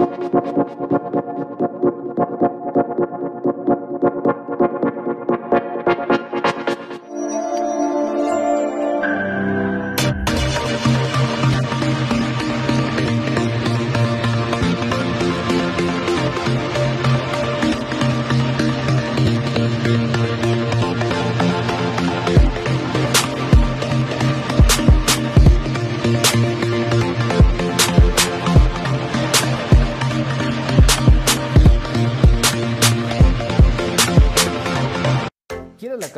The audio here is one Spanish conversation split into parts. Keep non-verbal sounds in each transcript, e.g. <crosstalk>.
ハハハハ!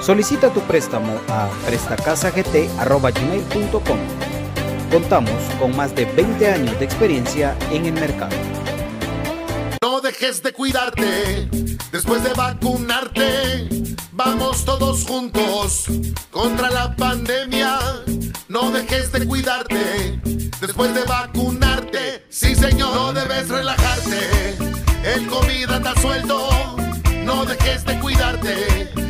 Solicita tu préstamo a prestacasagt.com. Contamos con más de 20 años de experiencia en el mercado. No dejes de cuidarte después de vacunarte. Vamos todos juntos contra la pandemia. No dejes de cuidarte después de vacunarte. Sí, señor, no debes relajarte. El COVID anda suelto. No dejes de cuidarte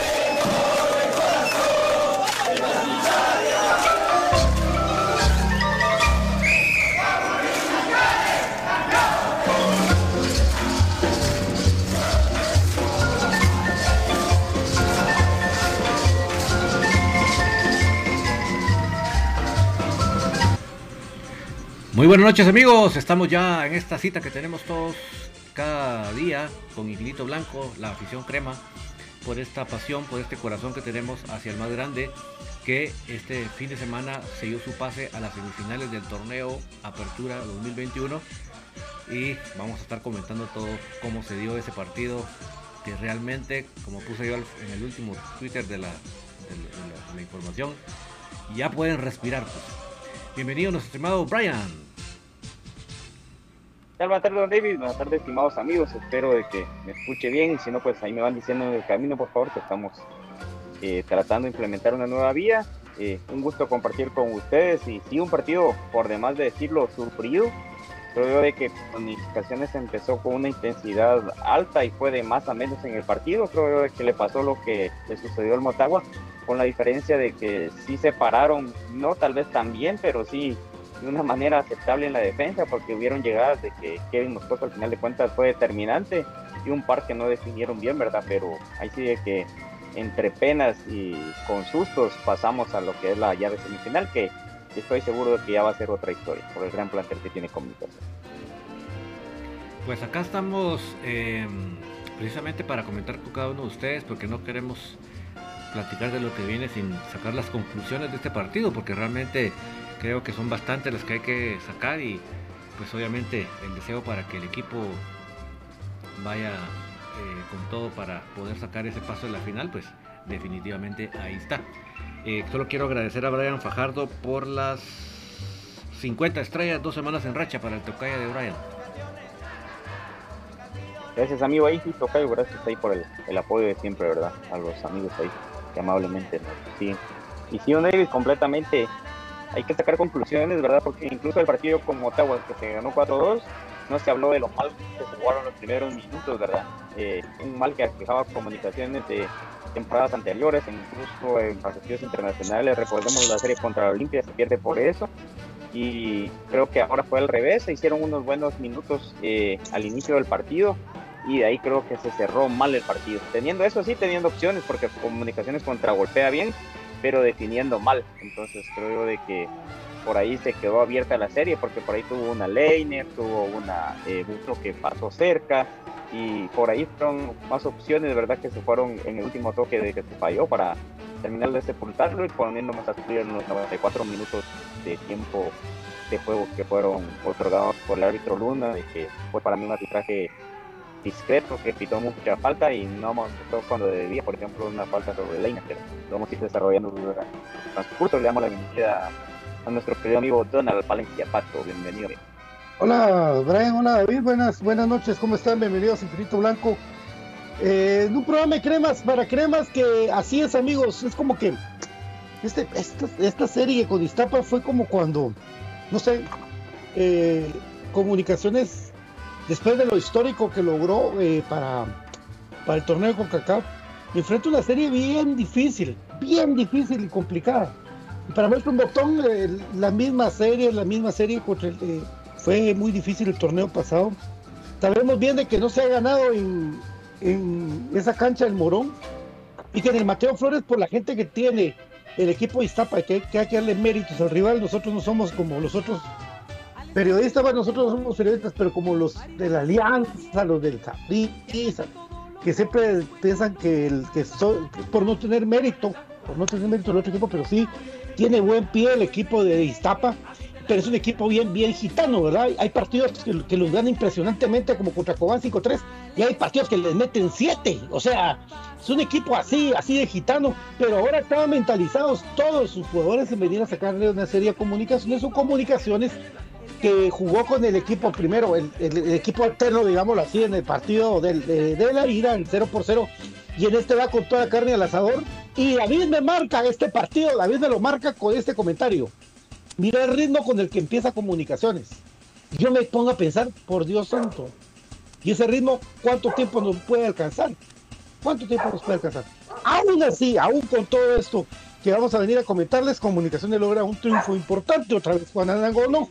Muy buenas noches amigos, estamos ya en esta cita que tenemos todos cada día con Infinito Blanco, la afición crema, por esta pasión, por este corazón que tenemos hacia el más grande, que este fin de semana se dio su pase a las semifinales del torneo Apertura 2021 y vamos a estar comentando todo cómo se dio ese partido, que realmente, como puse yo en el último Twitter de la, de la, información, ya pueden respirar. Pues. Bienvenido nuestro estimado Brian. Buenas tardes, don David. Buenas tardes, estimados amigos. Espero de que me escuche bien. Si no, pues ahí me van diciendo en el camino, por favor, que estamos eh, tratando de implementar una nueva vía. Eh, un gusto compartir con ustedes. Y sí, un partido, por demás de decirlo, sufrido. Creo de que Comunicaciones empezó con una intensidad alta y fue de más a menos en el partido. Creo de que le pasó lo que le sucedió al Motagua, con la diferencia de que sí se pararon, no tal vez tan bien, pero sí de una manera aceptable en la defensa porque hubieron llegadas de que Kevin Moscoso al final de cuentas fue determinante y un par que no definieron bien, ¿verdad? Pero ahí sí de que entre penas y con sustos pasamos a lo que es la llave semifinal que estoy seguro de que ya va a ser otra historia por el gran plantel que tiene comunicación. Pues acá estamos eh, precisamente para comentar con cada uno de ustedes porque no queremos platicar de lo que viene sin sacar las conclusiones de este partido porque realmente creo que son bastantes las que hay que sacar y pues obviamente el deseo para que el equipo vaya eh, con todo para poder sacar ese paso en la final, pues definitivamente ahí está. Eh, solo quiero agradecer a Brian Fajardo por las 50 estrellas, dos semanas en racha para el Tocaya de Brian. Gracias amigo ahí, sí, Tocayo, gracias ahí por el, apoyo de siempre, ¿verdad? A los amigos ahí que amablemente nos. Y sí, un David completamente hay que sacar conclusiones, ¿verdad? Porque incluso el partido con Ottawa, que se ganó 4-2, no se habló de lo mal que se jugaron los primeros minutos, ¿verdad? Eh, un mal que aquejaba comunicaciones de temporadas anteriores, incluso en partidos internacionales. Recordemos la serie contra la Olimpia, se pierde por eso. Y creo que ahora fue al revés, se hicieron unos buenos minutos eh, al inicio del partido y de ahí creo que se cerró mal el partido. Teniendo eso sí, teniendo opciones, porque comunicaciones contra golpea bien, pero definiendo mal. Entonces creo de que por ahí se quedó abierta la serie porque por ahí tuvo una Leiner, tuvo una eh, que pasó cerca y por ahí fueron más opciones, verdad que se fueron en el último toque de que se falló para terminar de sepultarlo y poniendo más a en los 94 minutos de tiempo de juego que fueron otorgados por el árbitro Luna, de que fue para mí un arbitraje discreto que pitó mucha falta y no mostró cuando debía, por ejemplo, una falta sobre Leina, pero lo vamos a ir desarrollando durante el transcurso. Le damos la bienvenida a nuestro querido amigo Donald Palencia Pato. Bienvenido. Hola Brian, hola David, buenas, buenas noches, ¿cómo están? Bienvenidos a Infinito Blanco. Eh, un programa de cremas para cremas que así es amigos, es como que este, esta, esta serie con Iztapa fue como cuando, no sé, eh, comunicaciones después de lo histórico que logró eh, para, para el torneo con Cacao, enfrenta una serie bien difícil, bien difícil y complicada. Para un Botón, eh, la misma serie, la misma serie eh, fue muy difícil el torneo pasado. Sabemos bien de que no se ha ganado en, esa cancha del Morón y que en el Mateo Flores, por la gente que tiene el equipo de Iztapa, que, que hay que darle méritos al rival, nosotros no somos como los otros periodistas, bueno, nosotros no somos periodistas, pero como los de la Alianza, los del Saprissa, que siempre piensan que, el, que por no tener mérito, por no tener mérito el otro equipo, pero sí tiene buen pie el equipo de Iztapa, pero es un equipo bien, bien gitano, ¿verdad? Hay partidos que, los ganan impresionantemente, como contra Cobán 5-3, y hay partidos que les meten 7, o sea, es un equipo así, así de gitano, pero ahora estaban mentalizados todos sus jugadores en venir a sacarle una serie de comunicaciones o comunicaciones que jugó con el equipo primero, el, equipo alterno, digámoslo así, en el partido de, la ida, el 0 por 0, y en este va con toda carne al asador. Y David me marca este partido, David me lo marca con este comentario. Mira el ritmo con el que empieza comunicaciones. Yo me pongo a pensar, por Dios santo, y ese ritmo, ¿cuánto tiempo nos puede alcanzar? ¿Cuánto tiempo nos puede alcanzar? Aún así, aún con todo esto que vamos a venir a comentarles, Comunicaciones logra un triunfo importante, otra vez Juan Arango no,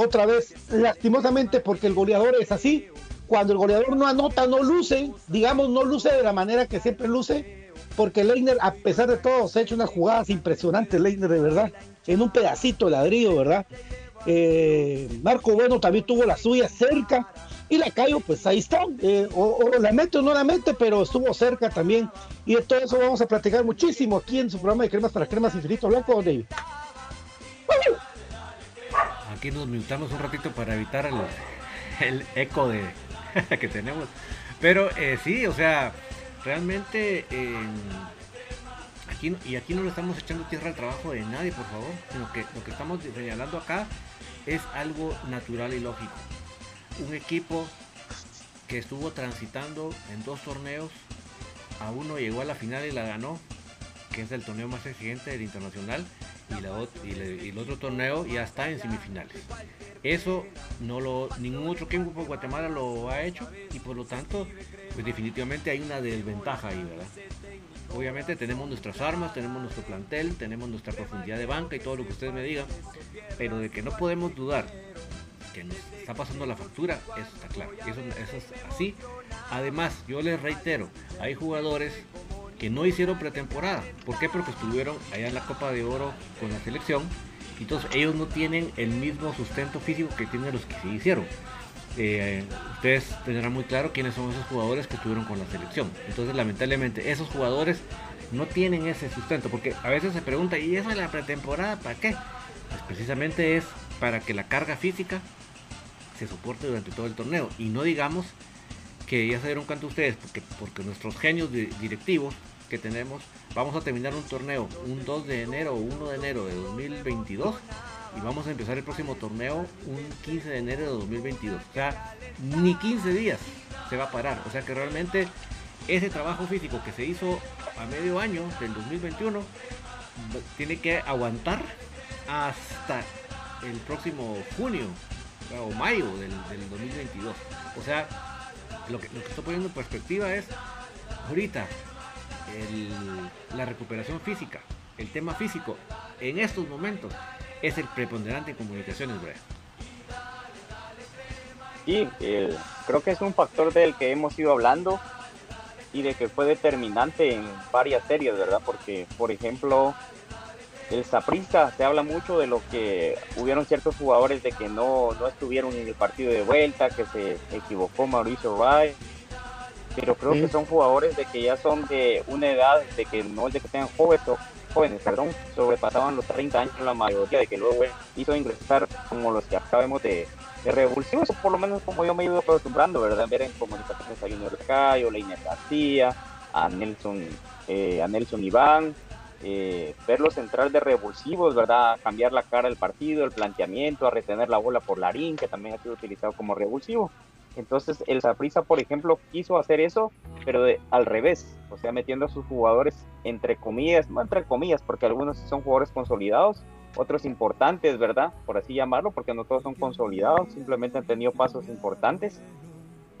otra vez, lastimosamente, porque el goleador es así. Cuando el goleador no anota, no luce, digamos, no luce de la manera que siempre luce, porque Leiner, a pesar de todo, se ha hecho unas jugadas impresionantes, Leiner, de verdad, en un pedacito de ladrillo, ¿verdad? Eh, Marco Bueno también tuvo la suya cerca. Y la Cayo, pues ahí está. Eh, o, la mete o no la mete, pero estuvo cerca también. Y de todo eso vamos a platicar muchísimo aquí en su programa de Cremas para Cremas Infinito Blanco, David. Aquí nos minutamos un ratito para evitar el, eco de <laughs> que tenemos. Pero eh, sí, o sea, realmente aquí y aquí no le estamos echando tierra al trabajo de nadie, por favor, lo que estamos señalando acá es algo natural y lógico. Un equipo que estuvo transitando en dos torneos, a uno llegó a la final y la ganó, que es el torneo más exigente del internacional, y, la, y, el otro torneo ya está en semifinales. Eso no lo ningún otro equipo de Guatemala lo ha hecho y por lo tanto, pues definitivamente hay una desventaja ahí, ¿verdad? Obviamente tenemos nuestras armas, tenemos nuestro plantel, tenemos nuestra profundidad de banca y todo lo que ustedes me digan, pero de que no podemos dudar que nos está pasando la factura, eso está claro, eso, eso es así. Además, yo les reitero, hay jugadores que no hicieron pretemporada. ¿Por qué? Porque estuvieron allá en la Copa de Oro con la selección. Entonces ellos no tienen el mismo sustento físico que tienen los que sí hicieron. Eh, ustedes tendrán muy claro quiénes son esos jugadores que estuvieron con la selección. Entonces, lamentablemente, esos jugadores no tienen ese sustento, porque a veces se pregunta, ¿y eso de la pretemporada para qué? Pues precisamente es para que la carga física se soporte durante todo el torneo. Y no digamos que ya se dieron cuenta ustedes, porque, porque nuestros genios directivos que tenemos, vamos a terminar un torneo un 2 de enero o 1 de enero de 2022 y vamos a empezar el próximo torneo un 15 de enero de 2022. O sea, ni 15 días se va a parar. O sea que realmente ese trabajo físico que se hizo a medio año del 2021 tiene que aguantar hasta el próximo junio o mayo del, 2022. O sea, lo que, lo que estoy poniendo en perspectiva es ahorita la recuperación física, el tema físico en estos momentos es el preponderante en comunicaciones, Brian. Sí, creo que es un factor del que hemos ido hablando y de que fue determinante en varias series, ¿verdad? Porque, por ejemplo, el Saprissa se habla mucho de lo que hubieron ciertos jugadores de que no, no estuvieron en el partido de vuelta, que se equivocó Mauricio Ray, pero creo que son jugadores de que ya son de una edad de que no es de que sean jóvenes jóvenes, perdón, sobrepasaban los 30 años la mayoría, de que luego hizo ingresar como los que acabamos de, de revulsivos, por lo menos como yo me he ido acostumbrando, ¿verdad? Ver en comunicaciones a Junior Cayo, Leiner García, a Nelson, eh, a Nelson Iván, eh, verlos entrar de revulsivos, ¿verdad? cambiar la cara del partido, el planteamiento, a retener la bola por Larín, que también ha sido utilizado como revulsivo. Entonces el Saprissa, por ejemplo, quiso hacer eso, pero de, al revés, o sea, metiendo a sus jugadores entre comillas, no entre comillas, porque algunos son jugadores consolidados, otros importantes, ¿verdad? Por así llamarlo, porque no todos son consolidados, simplemente han tenido pasos importantes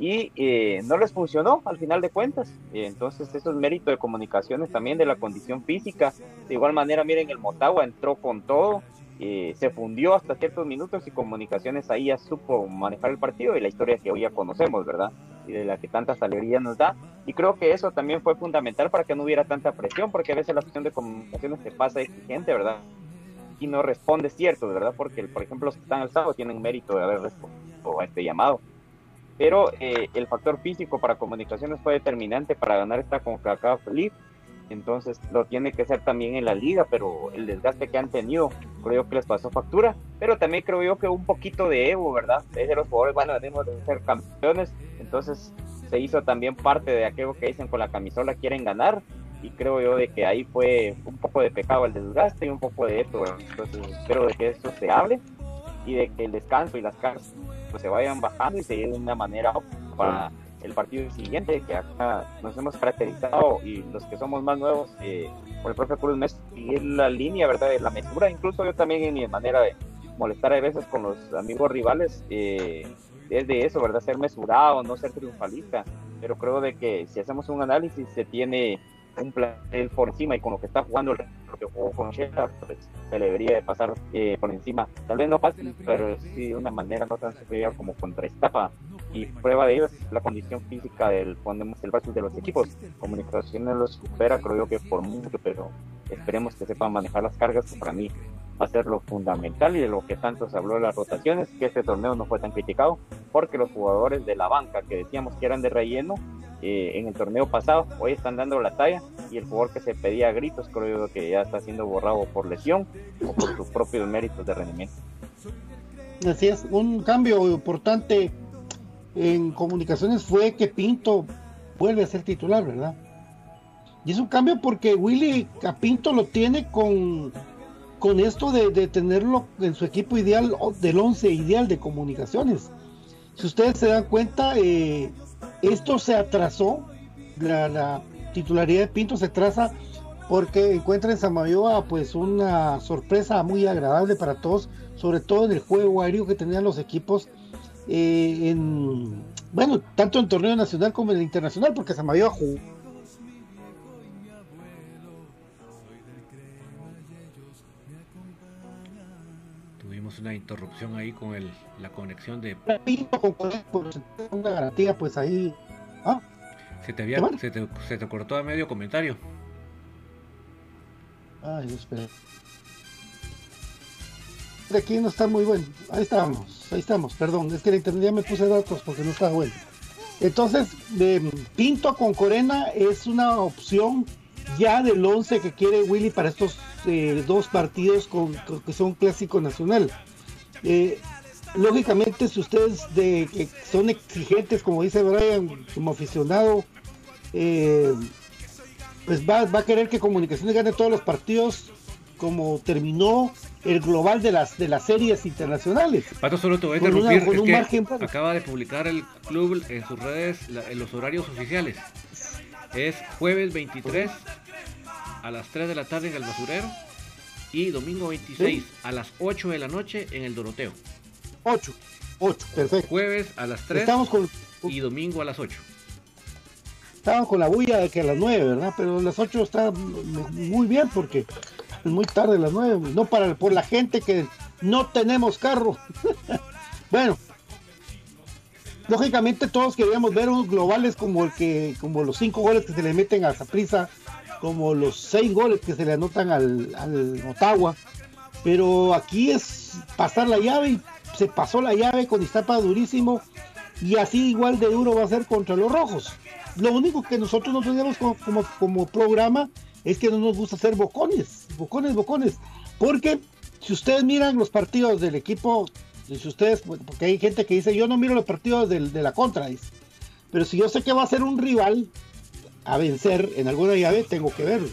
y eh, no les funcionó al final de cuentas. entonces eso es mérito de comunicaciones también de la condición física. De igual manera, miren, el Motagua entró con todo, eh, se fundió hasta ciertos minutos y Comunicaciones ahí ya supo manejar el partido y la historia que hoy ya conocemos, ¿verdad? Y de la que tantas alegrías nos da. Y creo que eso también fue fundamental para que no hubiera tanta presión, porque a veces la presión de Comunicaciones se pasa exigente, ¿verdad? Y no responde cierto, ¿verdad? Porque, por ejemplo, los que están alzados tienen mérito de haber respondido a este llamado. Pero eh, el factor físico para Comunicaciones fue determinante para ganar esta CONCACAF League. Entonces lo tiene que ser también en la liga, pero el desgaste que han tenido creo que les pasó factura, pero también creo yo que un poquito de ego, ¿verdad? Es de los jugadores van a ser campeones, entonces se hizo también parte de aquello que dicen con la camisola quieren ganar. Y creo yo de que ahí fue un poco de pecado el desgaste y un poco de esto, entonces espero de que esto se hable y de que el descanso y las cargas pues se vayan bajando y se de una manera para el partido siguiente, que acá nos hemos caracterizado y los que somos más nuevos eh, por el propio Cruz Mes, seguir la línea, ¿verdad? De la mesura, incluso yo también en mi manera de molestar a veces con los amigos rivales, eh, es de eso, ¿verdad? Ser mesurado, no ser triunfalista, pero creo de que si hacemos un análisis se tiene un plantel por encima y con lo que está jugando jugó con Shela, pues se le debería de pasar eh, por encima. Tal vez no fácil, pero sí de una manera no tan superior como contra Estapa. Y prueba de ello es la condición física del, ponemos el de los equipos. Comunicaciones lo supera, creo que por mucho, pero esperemos que sepan manejar las cargas, para mí va lo fundamental y de lo que tanto se habló de las rotaciones, que este torneo no fue tan criticado, porque los jugadores de la banca que decíamos que eran de relleno eh, en el torneo pasado, hoy están dando la talla y el jugador que se pedía a gritos creo yo que ya está siendo borrado por lesión o por sus propios méritos de rendimiento. Así es, un cambio importante en comunicaciones fue que Pinto vuelve a ser titular, ¿verdad? Y es un cambio porque Willy Capinto lo tiene con, con esto de, tenerlo en su equipo ideal, del 11 ideal de comunicaciones. Si ustedes se dan cuenta, eh, esto se atrasó, la, titularidad de Pinto se atrasa porque encuentra en Samayoa pues una sorpresa muy agradable para todos, sobre todo en el juego aéreo que tenían los equipos eh, en, bueno, tanto en torneo nacional como en el internacional, porque Samayoa jugó una interrupción ahí con el, la conexión de. Una garantía, pues ahí. ¿Ah? Se te, había, se, te, se te cortó a medio comentario. Ay, espera. De aquí no está muy bueno. Ahí estamos, ahí estamos, perdón. Es que la internet ya me puse datos porque no está bueno. Entonces, de Pinto con Corena es una opción ya del 11 que quiere Willy para estos eh, dos partidos con, que son clásico nacional. Eh, lógicamente, si ustedes de, que son exigentes, como dice Brian, como aficionado, eh, pues va, va, a querer que Comunicaciones gane todos los partidos como terminó el global de las de las series internacionales. Pato, solo te voy a interrumpir. acaba de publicar el club en sus redes en los horarios oficiales. Es jueves 23 a las 3 de la tarde en el basurero y domingo 26 a las 8 de la noche en el Doroteo. 8, 8, perfecto. Jueves a las 3 Estamos con... y domingo a las 8. Estamos con la bulla de que a las 9, ¿verdad? Pero a las 8 está muy bien porque es muy tarde a las 9. No para por la gente que no tenemos carro. <laughs> bueno, lógicamente todos queríamos ver unos globales como el que como los cinco goles que se le meten a Zaprisa como los seis goles que se le anotan al, al Ottawa. Pero aquí es pasar la llave y se pasó la llave con Iztapa durísimo y así igual de duro va a ser contra los rojos. Lo único que nosotros no tenemos como, como, programa es que no nos gusta hacer bocones, bocones, bocones. Porque si ustedes miran los partidos del equipo, si ustedes, porque hay gente que dice, yo no miro los partidos de la contra, Pero si yo sé que va a ser un rival, a vencer en alguna llave, tengo que verlo.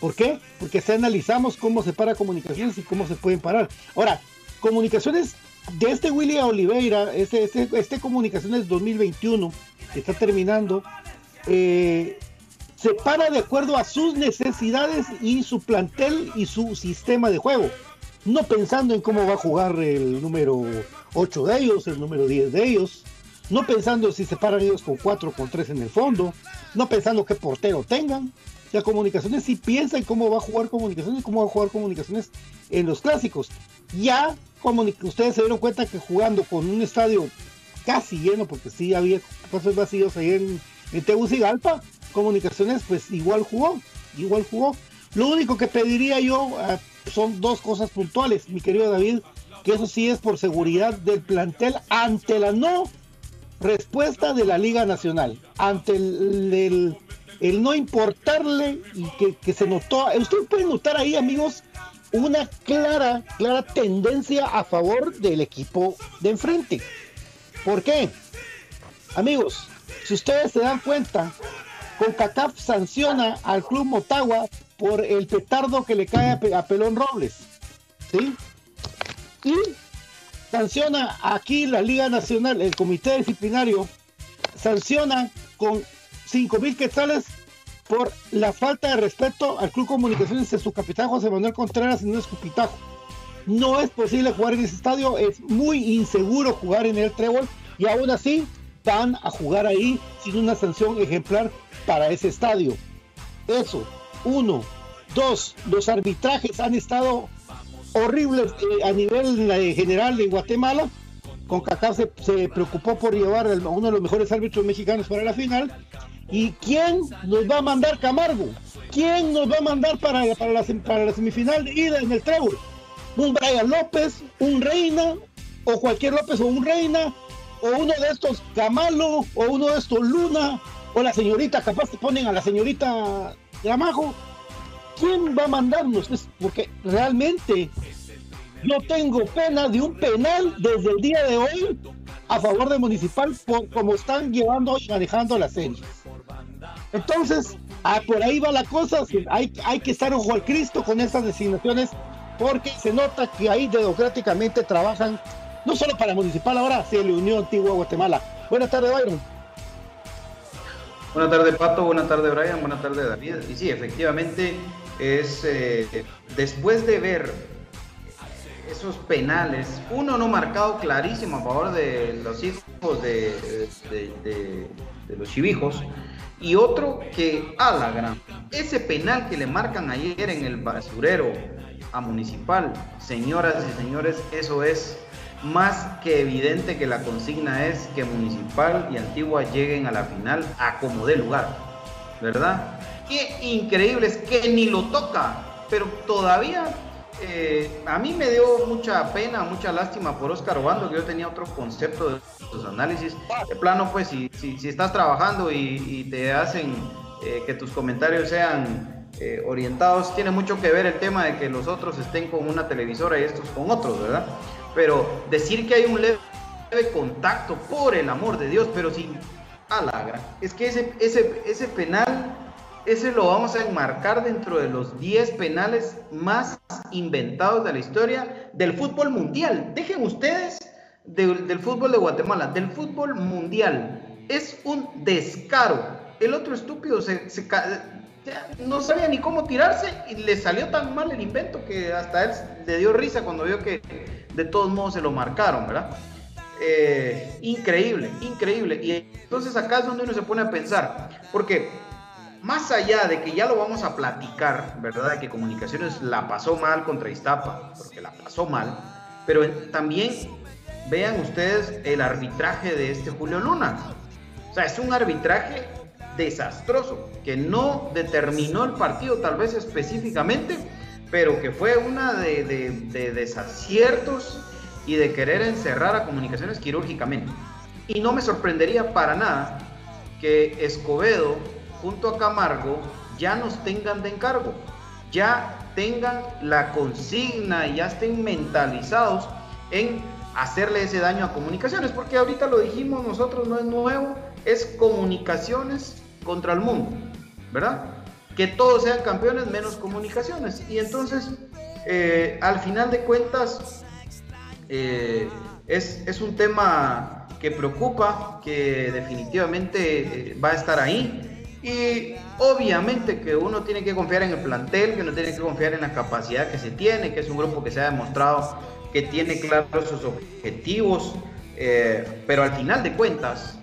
¿Por qué? Porque si analizamos cómo se para comunicaciones y cómo se pueden parar. Ahora, comunicaciones de este William Oliveira, este, este, este comunicaciones 2021, que está terminando, eh, se para de acuerdo a sus necesidades y su plantel y su sistema de juego. No pensando en cómo va a jugar el número 8 de ellos, el número 10 de ellos, no pensando si se paran ellos con 4 o con 3 en el fondo, no pensando qué portero tengan. Sea, comunicaciones sí piensa en cómo va a jugar comunicaciones, cómo va a jugar comunicaciones en los clásicos. Ya como ustedes se dieron cuenta que jugando con un estadio casi lleno, porque sí había pasos vacíos ahí en, en Tegucigalpa, comunicaciones pues igual jugó, igual jugó. Lo único que pediría yo ah, son dos cosas puntuales, mi querido David, que eso sí es por seguridad del plantel ante la no respuesta de la Liga Nacional ante el, no importarle y que, se notó, ustedes pueden notar ahí amigos una clara, clara tendencia a favor del equipo de enfrente. ¿Por qué? Amigos, si ustedes se dan cuenta, CONCACAF sanciona al Club Motagua por el petardo que le cae a, a Pelón Robles. ¿Sí? Y sanciona aquí la Liga Nacional, el Comité Disciplinario, sanciona con 5 mil quetzales por la falta de respeto al Club Comunicaciones de su capitán José Manuel Contreras en un escupitajo. No es posible jugar en ese estadio, es muy inseguro jugar en el trébol y aún así van a jugar ahí sin una sanción ejemplar para ese estadio. Eso, uno. Dos, los arbitrajes han estado horribles eh, a nivel eh, general de Guatemala. Con Cacá se, preocupó por llevar a uno de los mejores árbitros mexicanos para la final. ¿Y quién nos va a mandar Camargo? ¿Quién nos va a mandar para, para, la, para la semifinal de ida en el Trébol? un Brian López, un Reina, o cualquier López o un Reina, o uno de estos Camalo, o uno de estos Luna, o la señorita, capaz te ponen a la señorita Gramajo. ¿Quién va a mandarnos? Porque realmente yo tengo pena de un penal desde el día de hoy a favor de Municipal por cómo están llevando y manejando la serie. Entonces, ah, por ahí va la cosa. Hay, que estar ojo al Cristo con estas designaciones porque se nota que ahí democráticamente trabajan no solo para Municipal, ahora se le unió Antigua Guatemala. Buenas tardes, Byron. Buenas tardes, Pato. Buenas tardes, Brian. Buenas tardes, David. Y sí, efectivamente, es eh, después de ver esos penales, uno no marcado clarísimo a favor de los hijos de, de, los chivijos, y otro que a la gran. Ese penal que le marcan ayer en el basurero a Municipal, señoras y señores, eso es más que evidente que la consigna es que Municipal y Antigua lleguen a la final a como de lugar, ¿verdad? Qué increíble es que ni lo toca, pero todavía eh, a mí me dio mucha pena, mucha lástima por Oscar Obando, que yo tenía otro concepto de sus análisis. De plano, pues, si, si, estás trabajando y, te hacen eh, que tus comentarios sean eh, orientados, tiene mucho que ver el tema de que los otros estén con una televisora y estos con otros, ¿verdad? Pero decir que hay un leve, contacto, por el amor de Dios, pero sin alagra. Es que ese, ese, ese penal ese lo vamos a enmarcar dentro de los 10 penales más inventados de la historia del fútbol mundial. Dejen ustedes del fútbol de Guatemala, del fútbol mundial. Es un descaro. El otro estúpido se, no sabía ni cómo tirarse y le salió tan mal el invento que hasta él le dio risa cuando vio que de todos modos se lo marcaron, ¿verdad? Eh, increíble, increíble. Y entonces acá es donde uno se pone a pensar, porque más allá de que ya lo vamos a platicar, ¿verdad? De que Comunicaciones la pasó mal contra Iztapa, porque la pasó mal, pero también vean ustedes el arbitraje de este Julio Luna. O sea, es un arbitraje desastroso, que no determinó el partido tal vez específicamente, pero que fue una de, de desaciertos y de querer encerrar a comunicaciones quirúrgicamente. Y no me sorprendería para nada que Escobedo junto a Camargo ya nos tengan de encargo, ya tengan la consigna y ya estén mentalizados en hacerle ese daño a comunicaciones, porque ahorita lo dijimos nosotros, no es nuevo, es comunicaciones contra el mundo, ¿verdad? Que todos sean campeones menos comunicaciones. Y entonces, eh, al final de cuentas, eh, es, es, un tema que preocupa, que definitivamente eh, va a estar ahí. Y obviamente que uno tiene que confiar en el plantel, que uno tiene que confiar en la capacidad que se tiene, que es un grupo que se ha demostrado que tiene claros sus objetivos, eh, pero al final de cuentas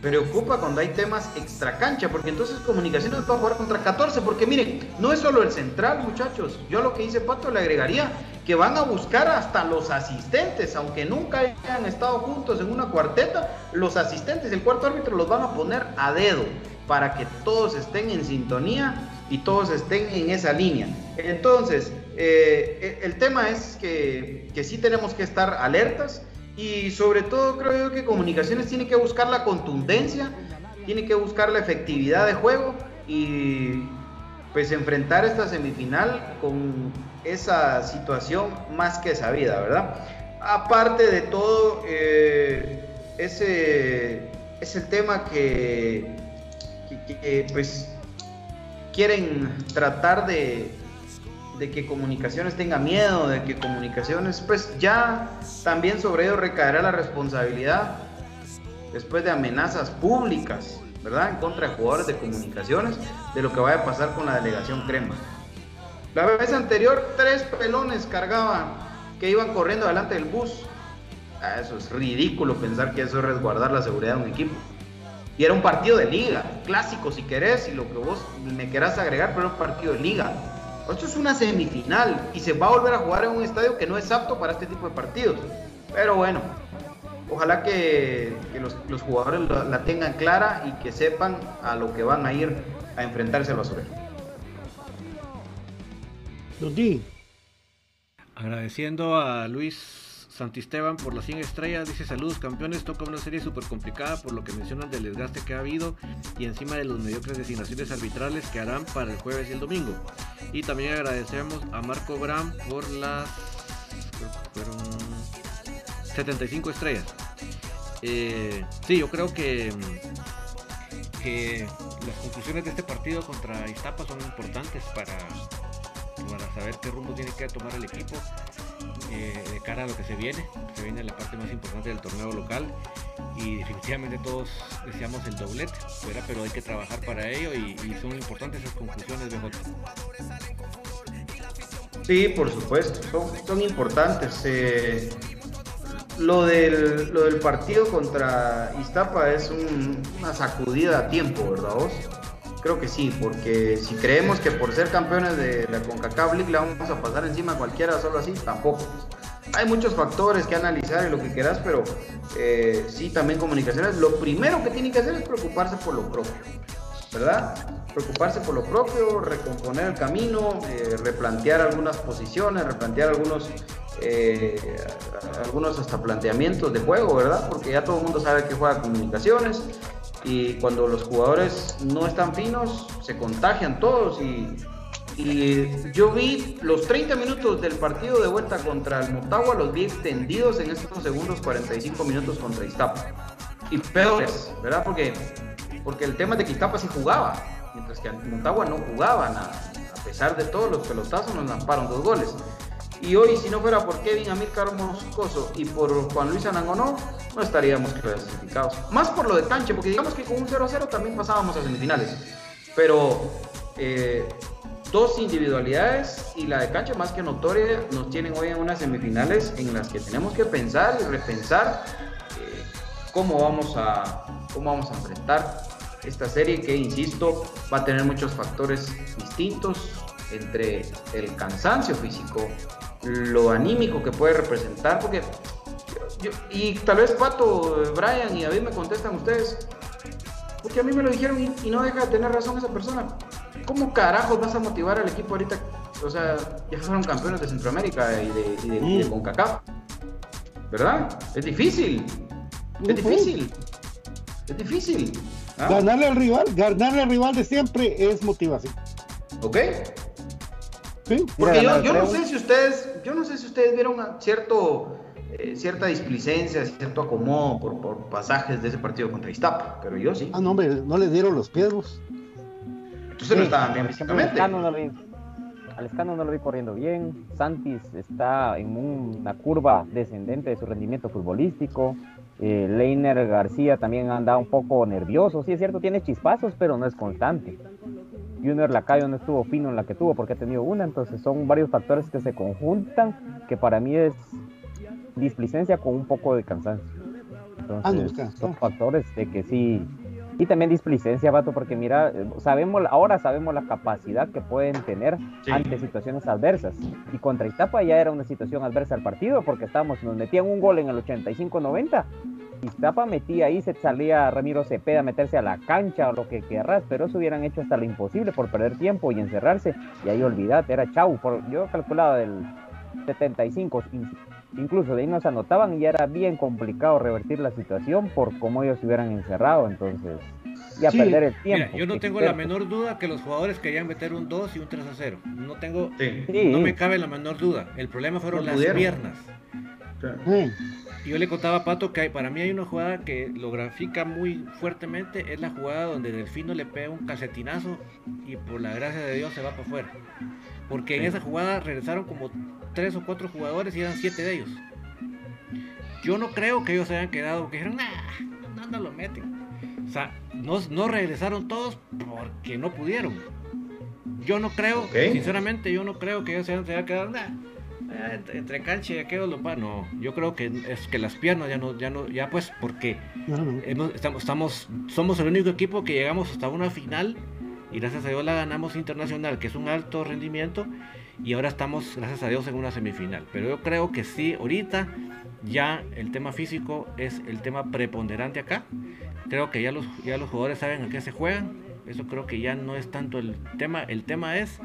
preocupa cuando hay temas extra cancha, porque entonces Comunicaciones va a jugar contra 14, porque miren, no es solo el central, muchachos, yo lo que dice Pato le agregaría que van a buscar hasta los asistentes, aunque nunca hayan estado juntos en una cuarteta, los asistentes, el cuarto árbitro los van a poner a dedo para que todos estén en sintonía y todos estén en esa línea. Entonces, eh, el tema es que, que sí tenemos que estar alertas y sobre todo creo yo que comunicaciones tiene que buscar la contundencia, tiene que buscar la efectividad de juego y pues enfrentar esta semifinal con esa situación más que sabida, ¿verdad? Aparte de todo, eh, ese es el tema que, que pues quieren tratar de, de que comunicaciones tenga miedo, de que comunicaciones, pues ya también sobre ello recaerá la responsabilidad después de amenazas públicas, ¿verdad? En contra de jugadores de comunicaciones, de lo que vaya a pasar con la delegación Crema. La vez anterior, tres pelones cargaban que iban corriendo delante del bus. Ah, eso es ridículo pensar que eso es resguardar la seguridad de un equipo. Y era un partido de liga, clásico si querés, y lo que vos me querás agregar, pero era un partido de liga. Esto es una semifinal y se va a volver a jugar en un estadio que no es apto para este tipo de partidos. Pero bueno, ojalá que, los, jugadores la, tengan clara y que sepan a lo que van a ir a enfrentarse al basurero. Agradeciendo a Luis Santisteban por las 100 estrellas, dice saludos campeones, toca una serie súper complicada por lo que mencionan del desgaste que ha habido y encima de los mediocres designaciones arbitrales que harán para el jueves y el domingo. Y también agradecemos a Marco Bram por las fueron 75 estrellas. Eh, sí, yo creo que, que las conclusiones de este partido contra Iztapa son importantes para, para saber qué rumbo tiene que tomar el equipo eh, de cara a lo que se viene. Se viene la parte más importante del torneo local y definitivamente todos deseamos el doblete, pero hay que trabajar para ello y, son importantes esas conclusiones, BJ. Sí, por supuesto, son, son importantes. Eh, lo, del, lo del partido contra Iztapa es una sacudida a tiempo, ¿verdad vos? Creo que sí, porque si creemos que por ser campeones de la CONCACAF League le vamos a pasar encima a cualquiera solo así, tampoco. Hay muchos factores que analizar y lo que quieras, pero eh, sí, también comunicaciones. Lo primero que tiene que hacer es preocuparse por lo propio, ¿verdad? Preocuparse por lo propio, recomponer el camino, eh, replantear algunas posiciones, replantear algunos eh, algunos hasta planteamientos de juego, ¿verdad? Porque ya todo el mundo sabe que juega comunicaciones, y cuando los jugadores no están finos, se contagian todos y, yo vi los 30 minutos del partido de vuelta contra el Motagua, los vi extendidos en estos segundos 45 minutos contra Iztapa. Y peores, ¿verdad? Porque, porque el tema de que Iztapa sí jugaba, mientras que Motagua no jugaba nada. A pesar de todos los pelotazos nos lamparon dos goles. Y hoy, si no fuera por Kevin Amílcar Moscoso y por Juan Luis Anangonó, no estaríamos clasificados. Más por lo de Canche, porque digamos que con un 0 a 0 también pasábamos a semifinales. Pero eh, dos individualidades y la de Canche más que notoria nos tienen hoy en unas semifinales en las que tenemos que pensar y repensar eh, cómo, vamos a, cómo vamos a enfrentar esta serie que, insisto, va a tener muchos factores distintos entre el cansancio físico, lo anímico que puede representar, porque y tal vez Pato, Brian y David me contestan ustedes, porque a mí me lo dijeron y, no deja de tener razón esa persona. ¿Cómo carajos vas a motivar al equipo ahorita? O sea, ya fueron campeones de Centroamérica y de, y de, mm. CONCACAF. ¿Verdad? Es difícil. Es difícil. Es difícil. ¿ah? Ganarle al rival, ganarle al rival de siempre es motivación. ¿Ok? Porque yo, no sé si ustedes, yo no sé si ustedes vieron cierto, eh, cierta displicencia, cierto acomodo por, pasajes de ese partido contra Iztapa, pero yo sí. Ah, no, hombre, no les dieron los piedros. Entonces no estaban bien físicamente. Al escano no lo vi corriendo bien. Santis está en una curva descendente de su rendimiento futbolístico. Eh, Leiner García también anda un poco nervioso. Sí, es cierto, tiene chispazos, pero no es constante. Junior Lacayo no estuvo fino en la que tuvo porque ha tenido una, entonces son varios factores que se conjuntan, que para mí es displicencia con un poco de cansancio. Entonces, ah, son factores de que sí. Y también displicencia, vato, porque mira, sabemos, ahora sabemos la capacidad que pueden tener ante situaciones adversas. Y contra Iztapa ya era una situación adversa al partido, porque estábamos, nos metían un gol en el 85-90 Iztapa metía ahí, se salía Ramiro Cepeda a meterse a la cancha o lo que querrás, pero eso hubieran hecho hasta lo imposible por perder tiempo y encerrarse. Y ahí olvidate, era chau. Por, yo calculaba del 75, incluso de ahí nos anotaban y ya era bien complicado revertir la situación por cómo ellos se hubieran encerrado. Entonces, y a perder el tiempo. yo no tengo la menor duda que los jugadores querían meter un 2 y un 3 a 0. No tengo, no me cabe la menor duda. El problema fueron las piernas. Yo le contaba a Pato que para mí hay una jugada que lo grafica muy fuertemente, es la jugada donde Delfino le pega un calcetinazo y por la gracia de Dios se va para afuera. Porque en esa jugada regresaron como tres o cuatro jugadores y eran siete de ellos. Yo no creo que ellos se hayan quedado, que dijeron, nah, no, lo meten. O sea, no, regresaron todos porque no pudieron. Yo no creo, sinceramente, yo no creo que ellos se hayan quedado, nah, eh, entre, cancha y aquello lo no. Yo creo que es que las piernas ya no ya no ya pues porque estamos, estamos somos el único equipo que llegamos hasta una final y gracias a Dios la ganamos internacional que es un alto rendimiento y ahora estamos gracias a Dios en una semifinal. Pero yo creo que sí ahorita ya el tema físico es el tema preponderante acá. Creo que ya los ya los jugadores saben a qué se juegan. Eso creo que ya no es tanto el tema el tema es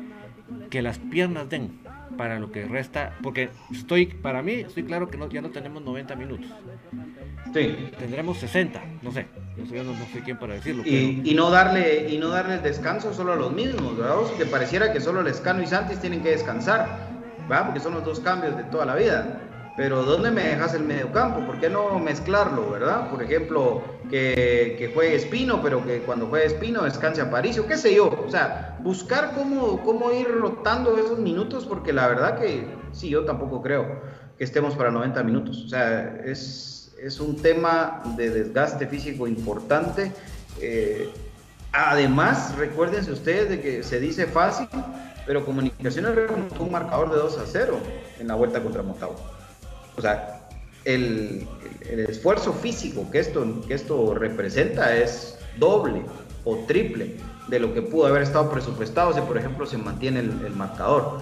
que las piernas den para lo que resta, porque estoy, para mí, estoy claro que no, ya no tenemos 90 minutos. Sí. Tendremos 60, no sé, no sé, yo no, no sé quién para decirlo. Y, y no darle y no darle el descanso solo a los mismos, ¿verdad? Que pareciera que solo Lescano y Santis tienen que descansar, ¿verdad? Porque son los dos cambios de toda la vida. Pero ¿dónde me dejas el mediocampo? ¿Por qué no mezclarlo, verdad? Por ejemplo, que, juegue Espino, pero que cuando juegue Espino descanse a Aparicio, qué sé yo. O sea, buscar cómo, cómo ir rotando esos minutos, porque la verdad que sí, yo tampoco creo que estemos para 90 minutos. O sea, es, es un tema de desgaste físico importante. Eh, además, recuérdense ustedes de que se dice fácil, pero Comunicaciones remontó un marcador de 2 a 0 en la vuelta contra Motagua. O sea, el, el, esfuerzo físico que esto, que esto representa es doble o triple de lo que pudo haber estado presupuestado si, por ejemplo, se mantiene el, el marcador.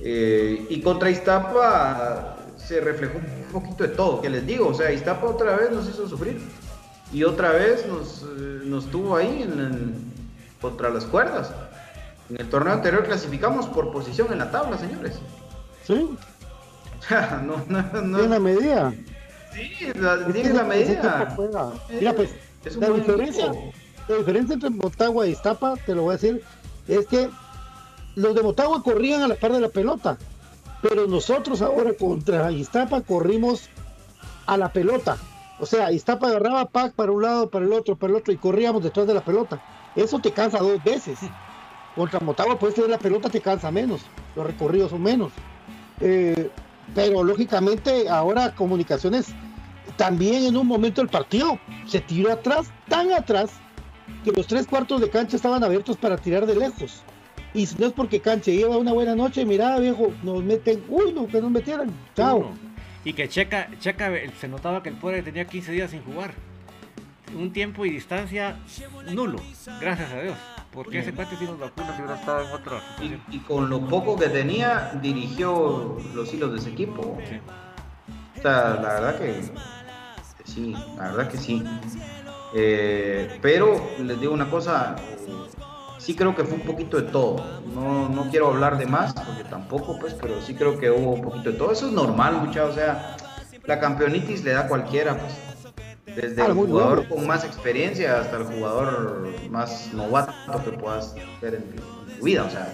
Eh, y contra Iztapa se reflejó un poquito de todo, que les digo, o sea, Iztapa otra vez nos hizo sufrir y otra vez nos, eh, nos tuvo ahí en, en, contra las cuerdas. En el torneo anterior clasificamos por posición en la tabla, señores. Sí. <laughs> no, no, la medida. Sí, la, tiene la medida. Mira, pues, Es la diferencia, equipo. la diferencia entre Motagua y Iztapa, te lo voy a decir, es que los de Motagua corrían a la par de la pelota, pero nosotros ahora contra Iztapa corrimos a la pelota. O sea, Iztapa agarraba pack para un lado, para el otro, para el otro y corríamos detrás de la pelota. Eso te cansa dos veces. Contra Motagua puedes tener la pelota, te cansa menos. Los recorridos son menos. Eh, pero lógicamente ahora Comunicaciones también en un momento del partido se tiró atrás, tan atrás, que los tres cuartos de cancha estaban abiertos para tirar de lejos. Y si no es porque cancha lleva una buena noche, mira viejo, nos meten, uy, no, que nos metieran, chao. Uno. Y que Checa, Checa se notaba que el pobre tenía 15 días sin jugar. Un tiempo y distancia nulo, gracias a Dios. Porque ese cuate sí nos vacuna si hubiera estado en otra situación. Y, y con lo poco que tenía, dirigió los hilos de ese equipo. Sí. O sea, la verdad que, que sí, la verdad que sí. Eh, pero les digo una cosa, sí creo que fue un poquito de todo. No, no quiero hablar de más, porque tampoco, pues, pero sí creo que hubo un poquito de todo. Eso es normal, muchachos. O sea, la campeonitis le da a cualquiera, pues. Desde Ah, el jugador bueno. con más experiencia hasta el jugador más novato que puedas ver en, en tu vida. O sea,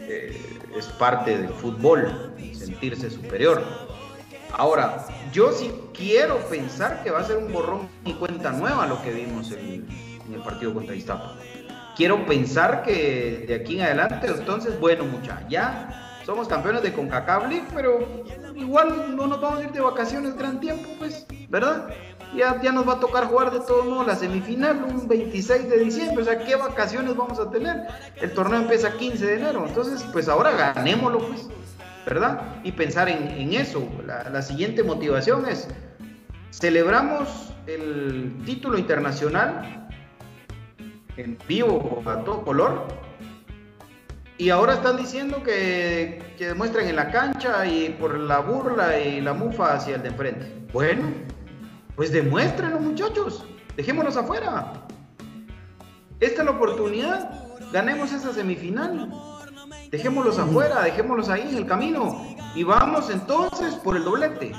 eh, es parte del fútbol, sentirse superior. Ahora, yo sí quiero pensar que va a ser un borrón y cuenta nueva lo que vimos en, en el partido contra Iztapa. Quiero pensar que de aquí en adelante, entonces, bueno, mucha, ya somos campeones de CONCACAF League, pero igual no nos vamos a ir de vacaciones gran tiempo, pues, ¿verdad? Ya, ya nos va a tocar jugar de todos modos la semifinal un 26 de diciembre, o sea, ¿qué vacaciones vamos a tener? El torneo empieza 15 de enero, entonces, pues ahora ganémoslo, pues, ¿verdad? Y pensar en, eso. La, la siguiente motivación es, celebramos el título internacional en vivo a todo color. Y ahora están diciendo que, que demuestren en la cancha y por la burla y la mufa hacia el de enfrente. Bueno, pues demuéstrenlo muchachos, dejémoslos afuera. Esta es la oportunidad, ganemos esa semifinal. Dejémoslos afuera, dejémoslos ahí en el camino. Y vamos entonces por el doblete.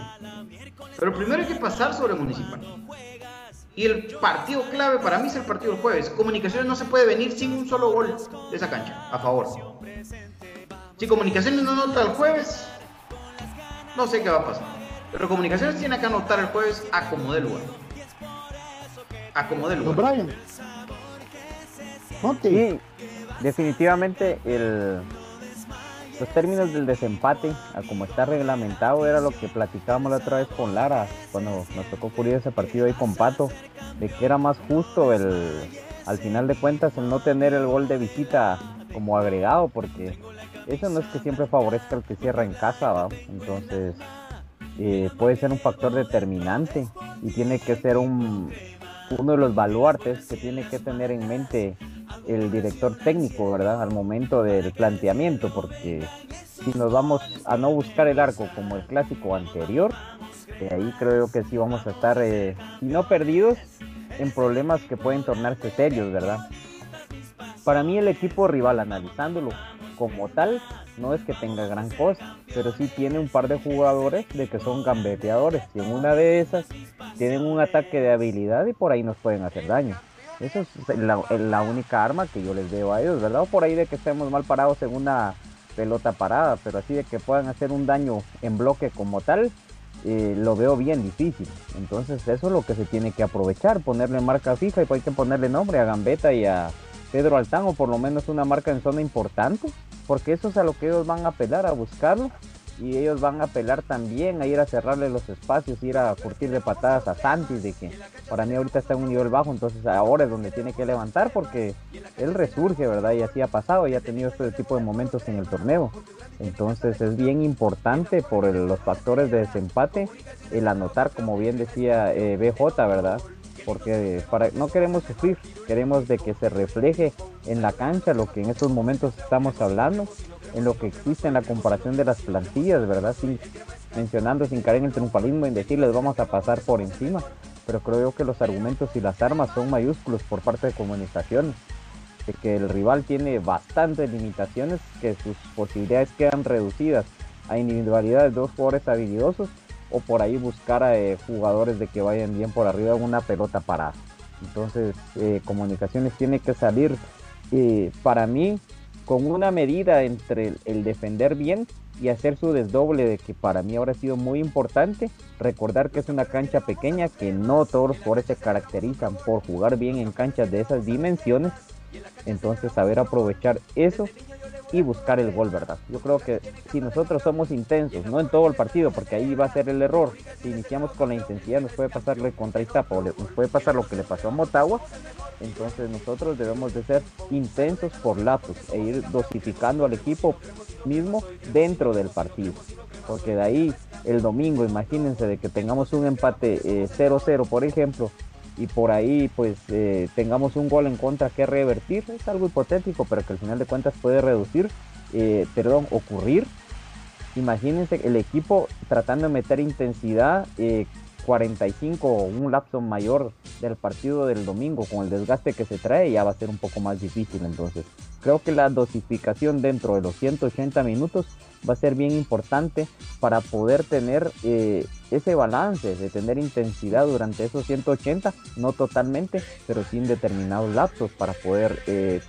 Pero primero hay que pasar sobre Municipal. Y el partido clave para mí es el partido del jueves. Comunicaciones no se puede venir sin un solo gol de esa cancha, a favor. Si Comunicaciones no anota el jueves, no sé qué va a pasar. Pero Comunicaciones tiene que anotar el jueves a como de lugar. A como de lugar. Brian. Sí, definitivamente el, los términos del desempate, a como está reglamentado, era lo que platicábamos la otra vez con Lara, cuando nos tocó cubrir ese partido ahí con Pato, de que era más justo el, al final de cuentas el no tener el gol de visita como agregado, porque eso no es que siempre favorezca al que cierra en casa, ¿va? entonces eh, puede ser un factor determinante y tiene que ser un, uno de los baluartes que tiene que tener en mente el director técnico, ¿verdad? Al momento del planteamiento, porque si nos vamos a no buscar el arco como el clásico anterior, ahí creo que sí vamos a estar, eh, si no perdidos, en problemas que pueden tornarse serios, ¿verdad? Para mí el equipo rival, analizándolo, como tal no es que tenga gran cosa, pero sí tiene un par de jugadores de que son gambeteadores y en una de esas tienen un ataque de habilidad y por ahí nos pueden hacer daño. Eso es la, única arma que yo les veo a ellos, ¿verdad? Por ahí de que estemos mal parados en una pelota parada, pero así de que puedan hacer un daño en bloque como tal, eh, lo veo bien difícil. Entonces eso es lo que se tiene que aprovechar, ponerle marca fija y hay que ponerle nombre a Gambetta y a Pedro Altán o por lo menos una marca en zona importante, porque eso es a lo que ellos van a apelar, a buscarlo y ellos van a apelar también a ir a cerrarle los espacios, ir a curtir de patadas a Santis, de que para mí ahorita está en un nivel bajo, entonces ahora es donde tiene que levantar porque él resurge, ¿verdad? Y así ha pasado, y ha tenido este tipo de momentos en el torneo. Entonces es bien importante por los factores de desempate el anotar, como bien decía eh, BJ, ¿verdad? Porque para, no queremos sufrir, queremos de que se refleje en la cancha lo que en estos momentos estamos hablando en lo que existe en la comparación de las plantillas, ¿verdad? Sin, mencionando sin caer en el triunfalismo, en decirles vamos a pasar por encima, pero creo yo que los argumentos y las armas son mayúsculos por parte de comunicaciones, de que el rival tiene bastantes limitaciones, que sus posibilidades quedan reducidas a individualidades de dos jugadores habilidosos o por ahí buscar a eh, jugadores de que vayan bien por arriba una pelota parada. Entonces, eh, comunicaciones tiene que salir, eh, para mí, con una medida entre el, defender bien y hacer su desdoble de que para mí ahora ha sido muy importante recordar que es una cancha pequeña que no todos los jugadores se caracterizan por jugar bien en canchas de esas dimensiones entonces saber aprovechar eso y buscar el gol, ¿verdad? Yo creo que si nosotros somos intensos, no en todo el partido, porque ahí va a ser el error, si iniciamos con la intensidad nos puede pasarle contra Iztapa o nos puede pasar lo que le pasó a Motagua, entonces nosotros debemos de ser intensos por lapsos e ir dosificando al equipo mismo dentro del partido. Porque de ahí el domingo, imagínense de que tengamos un empate 0-0, eh, por ejemplo, y por ahí pues eh, tengamos un gol en contra que revertir, es algo hipotético, pero que al final de cuentas puede reducir, eh, perdón, ocurrir. Imagínense el equipo tratando de meter intensidad 45 o un lapso mayor del partido del domingo con el desgaste que se trae ya va a ser un poco más difícil entonces creo que la dosificación dentro de los 180 minutos va a ser bien importante para poder tener eh, ese balance de tener intensidad durante esos 180 no totalmente pero sin determinados lapsos para poder eh,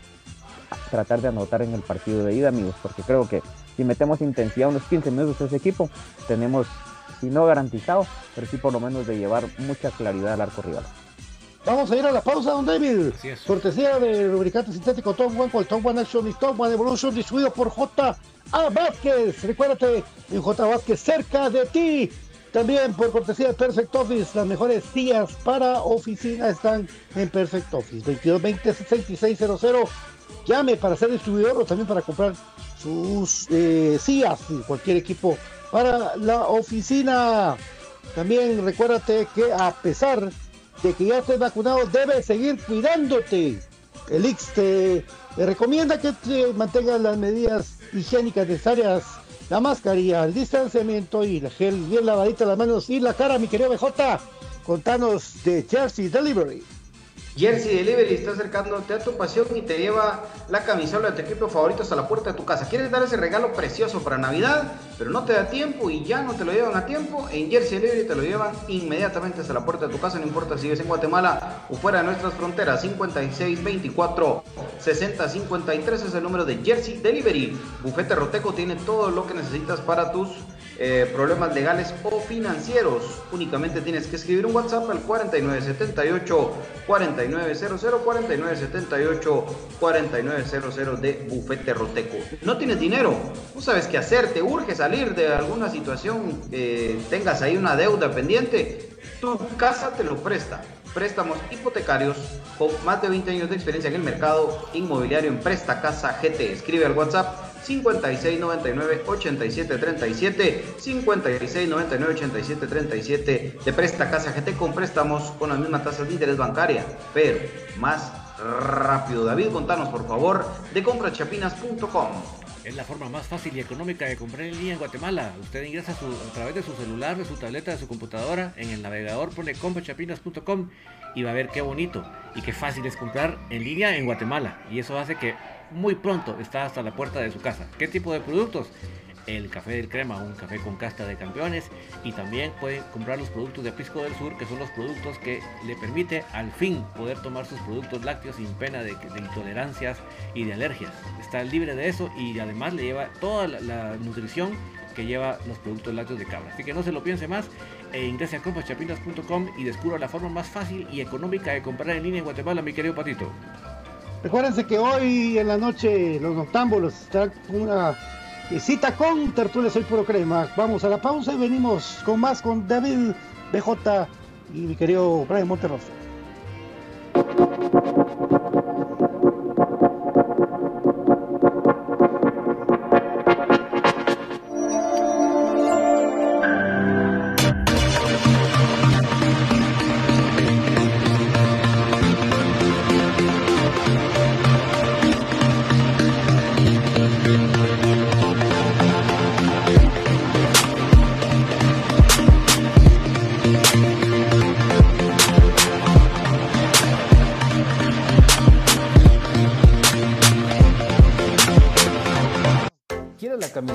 tratar de anotar en el partido de ida amigos porque creo que si metemos intensidad unos 15 minutos a ese equipo tenemos si no garantizado, pero sí por lo menos de llevar mucha claridad al arco rival. Vamos a ir a la pausa, don David. Cortesía de lubricante sintético Top One con el Top One Action y Top One Evolution distribuido por J. A Vázquez. Recuérdate, en J. Vázquez, cerca de ti. También por cortesía de Perfect Office, las mejores sillas para oficina están en Perfect Office. 2220 6600. Llame para ser distribuidor o también para comprar sus eh, sillas y cualquier equipo para la oficina. También recuérdate que a pesar de que ya estés vacunado, debes seguir cuidándote. El IX te, recomienda que te mantengas las medidas higiénicas necesarias, la mascarilla, el distanciamiento y el gel bien lavadita las manos y la cara, mi querido BJ. Contanos de Jersey Delivery. Jersey Delivery está acercándote a tu pasión y te lleva la camisola de tu equipo favorito hasta la puerta de tu casa. ¿Quieres dar ese regalo precioso para Navidad? Pero no te da tiempo y ya no te lo llevan a tiempo. En Jersey Delivery te lo llevan inmediatamente hasta la puerta de tu casa. No importa si vives en Guatemala o fuera de nuestras fronteras. 5624 6053 es el número de Jersey Delivery. Bufete Roteco tiene todo lo que necesitas para tus eh, problemas legales o financieros. Únicamente tienes que escribir un WhatsApp al 4978 4900 4978 4900 de Bufete Roteco. No tienes dinero, no sabes qué hacer, te urge salir de alguna situación, que tengas ahí una deuda pendiente, tu casa te lo presta préstamos hipotecarios con más de 20 años de experiencia en el mercado inmobiliario en Presta Casa GT. Escribe al WhatsApp 5699 8737 5699 8737 de Presta Casa GT con préstamos con las mismas tasas de interés bancaria, pero más rápido. David, contanos por favor de comprachapinas.com. Es la forma más fácil y económica de comprar en línea en Guatemala. Usted ingresa a través de su celular, de su tableta, de su computadora, en el navegador pone comprachapinas.com y va a ver qué bonito y qué fácil es comprar en línea en Guatemala. Y eso hace que muy pronto está hasta la puerta de su casa. ¿Qué tipo de productos? el café del crema, un café con casta de campeones y también pueden comprar los productos de Pisco del Sur, que son los productos que le permite al fin poder tomar sus productos lácteos sin pena de, intolerancias y de alergias. Está libre de eso y además le lleva toda la, nutrición que lleva los productos lácteos de cabra. Así que no se lo piense más e ingrese a compaschapinas.com y descubra la forma más fácil y económica de comprar en línea en Guatemala, mi querido Patito. Recuérdense que hoy en la noche los noctámbulos están con una cita con Tertulia Soy Puro Crema. Vamos a la pausa y venimos con más con David BJ y mi querido Brian Monterroso.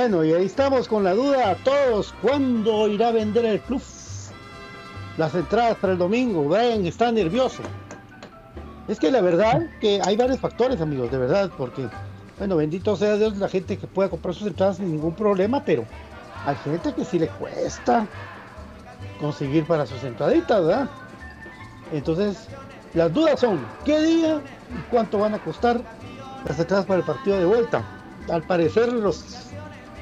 Bueno, y ahí estamos con la duda a todos. ¿Cuándo irá a vender el club? Las entradas para el domingo. Ven, está nervioso. Es que la verdad que hay varios factores, amigos, de verdad, porque Bueno, bendito sea Dios la gente que pueda comprar sus entradas sin ningún problema, pero hay gente que sí le cuesta conseguir para sus entraditas, ¿verdad? Entonces, las dudas son, ¿qué día y cuánto van a costar las entradas para el partido de vuelta? Al parecer los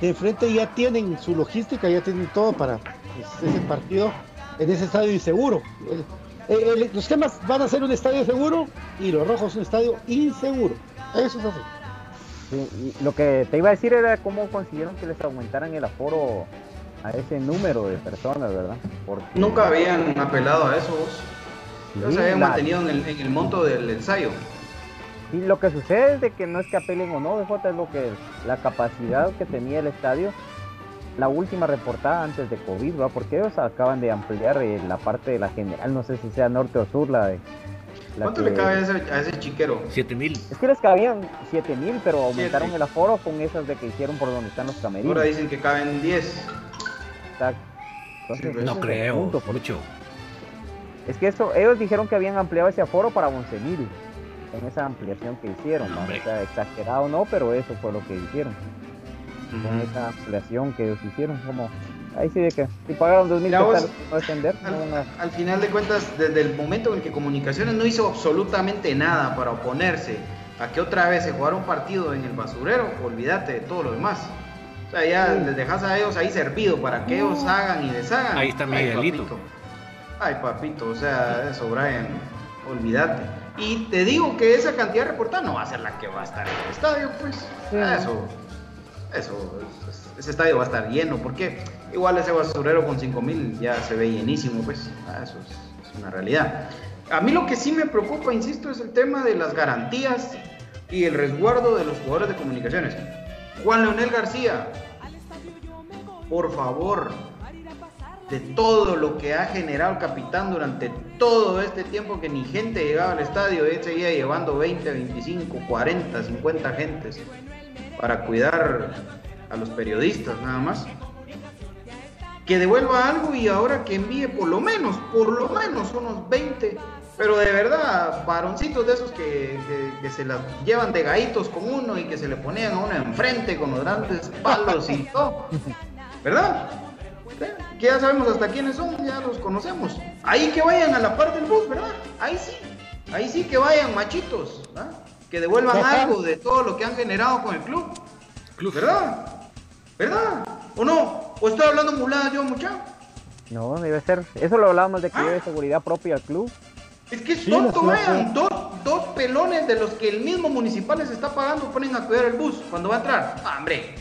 de frente ya tienen su logística, ya tienen todo para pues, ese partido en ese estadio inseguro. El- el- los temas van a ser un estadio seguro y los rojos un estadio inseguro. Eso es así. Sí, y lo que te iba a decir era cómo consiguieron que les aumentaran el aforo a ese número de personas, ¿verdad? Porque Nunca habían apelado a eso. vos. Sí, se habían la- mantenido en el, en el monto del ensayo. Y lo que sucede es de que no es que apelen o no, BJ, es lo que la capacidad que tenía el estadio, la última reportada antes de COVID, ¿verdad? Porque ellos acaban de ampliar eh, la parte de la general, no sé si sea norte o sur, la de... la ¿Cuánto que- le cabe a ese, a ese chiquero? 7000. Es que les cabían 7000, pero aumentaron Siete. el aforo con esas de que hicieron por donde están los camerinos. Ahora dicen que caben 10. Exacto. Entonces, ese es No creo, punto, porque- mucho. Es que eso, ellos dijeron que habían ampliado ese aforo para 11.000 en esa ampliación que hicieron. ¿no? Sea, exagerado no, pero eso fue lo que hicieron. Con esa ampliación que ellos hicieron, como ahí sí de que si pagaron 2.000 Mira vos, pesos no defender, no van a- Al final de cuentas, desde el momento en que Comunicaciones no hizo absolutamente nada para oponerse a que otra vez se jugara un partido en el basurero, olvídate de todo lo demás. O sea, ya les dejas a ellos ahí servido para que ellos hagan y deshagan. Ahí está Ay, Miguelito. papito. Ay, papito, o sea, eso, Brian, olvídate. Y te digo que esa cantidad reportada no va a ser la que va a estar en el estadio, pues. Eso, eso, es- ese estadio va a estar lleno, porque igual ese basurero con 5000 ya se ve llenísimo, pues. Ah, Eso es, es una realidad. A mí lo que sí me preocupa, insisto, es el tema de las garantías y el resguardo de los jugadores de comunicaciones. Juan Leonel García, por favor, de todo lo que ha generado el capitán durante todo este tiempo que ni gente llegaba al estadio, él seguía llevando 20, 25, 40, 50 gentes para cuidar a los periodistas nada más. Que devuelva algo y ahora que envíe por lo menos, por lo menos unos 20, pero de verdad, varoncitos de esos que, que- se las llevan de gaitos con uno y que se le ponían a uno enfrente con los grandes palos y todo. ¿Verdad? Que ya sabemos hasta quiénes son, ya los conocemos. Ahí que vayan a la parte del bus, ¿verdad? Ahí sí. Ahí sí que vayan machitos, ¿verdad? Que devuelvan Ajá. algo de todo lo que han generado con el club. ¿Verdad? ¿Verdad? ¿O no? ¿O estoy hablando muladas yo, muchacho? No, debe ser. Eso lo hablábamos de que lleve seguridad propia al club. Es que es Sí, tonto, vean. Dos, dos pelones de los que el mismo municipal les está pagando ponen a cuidar el bus cuando va a entrar. Ah, hombre,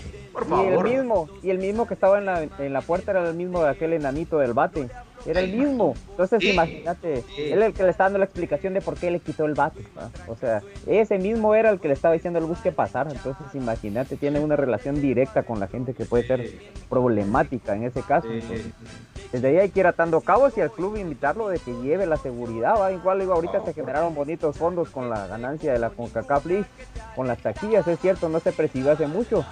por Y el mismo, y el mismo que estaba en la, en la puerta era el mismo de aquel enanito del bate. Era el mismo. Entonces Sí. imagínate, Sí. él es el que le está dando la explicación de por qué le quitó el bate. O sea, ese mismo era el que le estaba diciendo al bus que pasara. Entonces imagínate, tiene una relación directa con la gente que puede ser problemática en ese caso. Entonces, desde ahí hay que ir atando cabos y al club invitarlo de que lleve la seguridad. ¿va? Igual digo, ahorita se generaron bonitos fondos con la ganancia de la CONCACAF League, con las taquillas, es cierto, no se percibió hace mucho.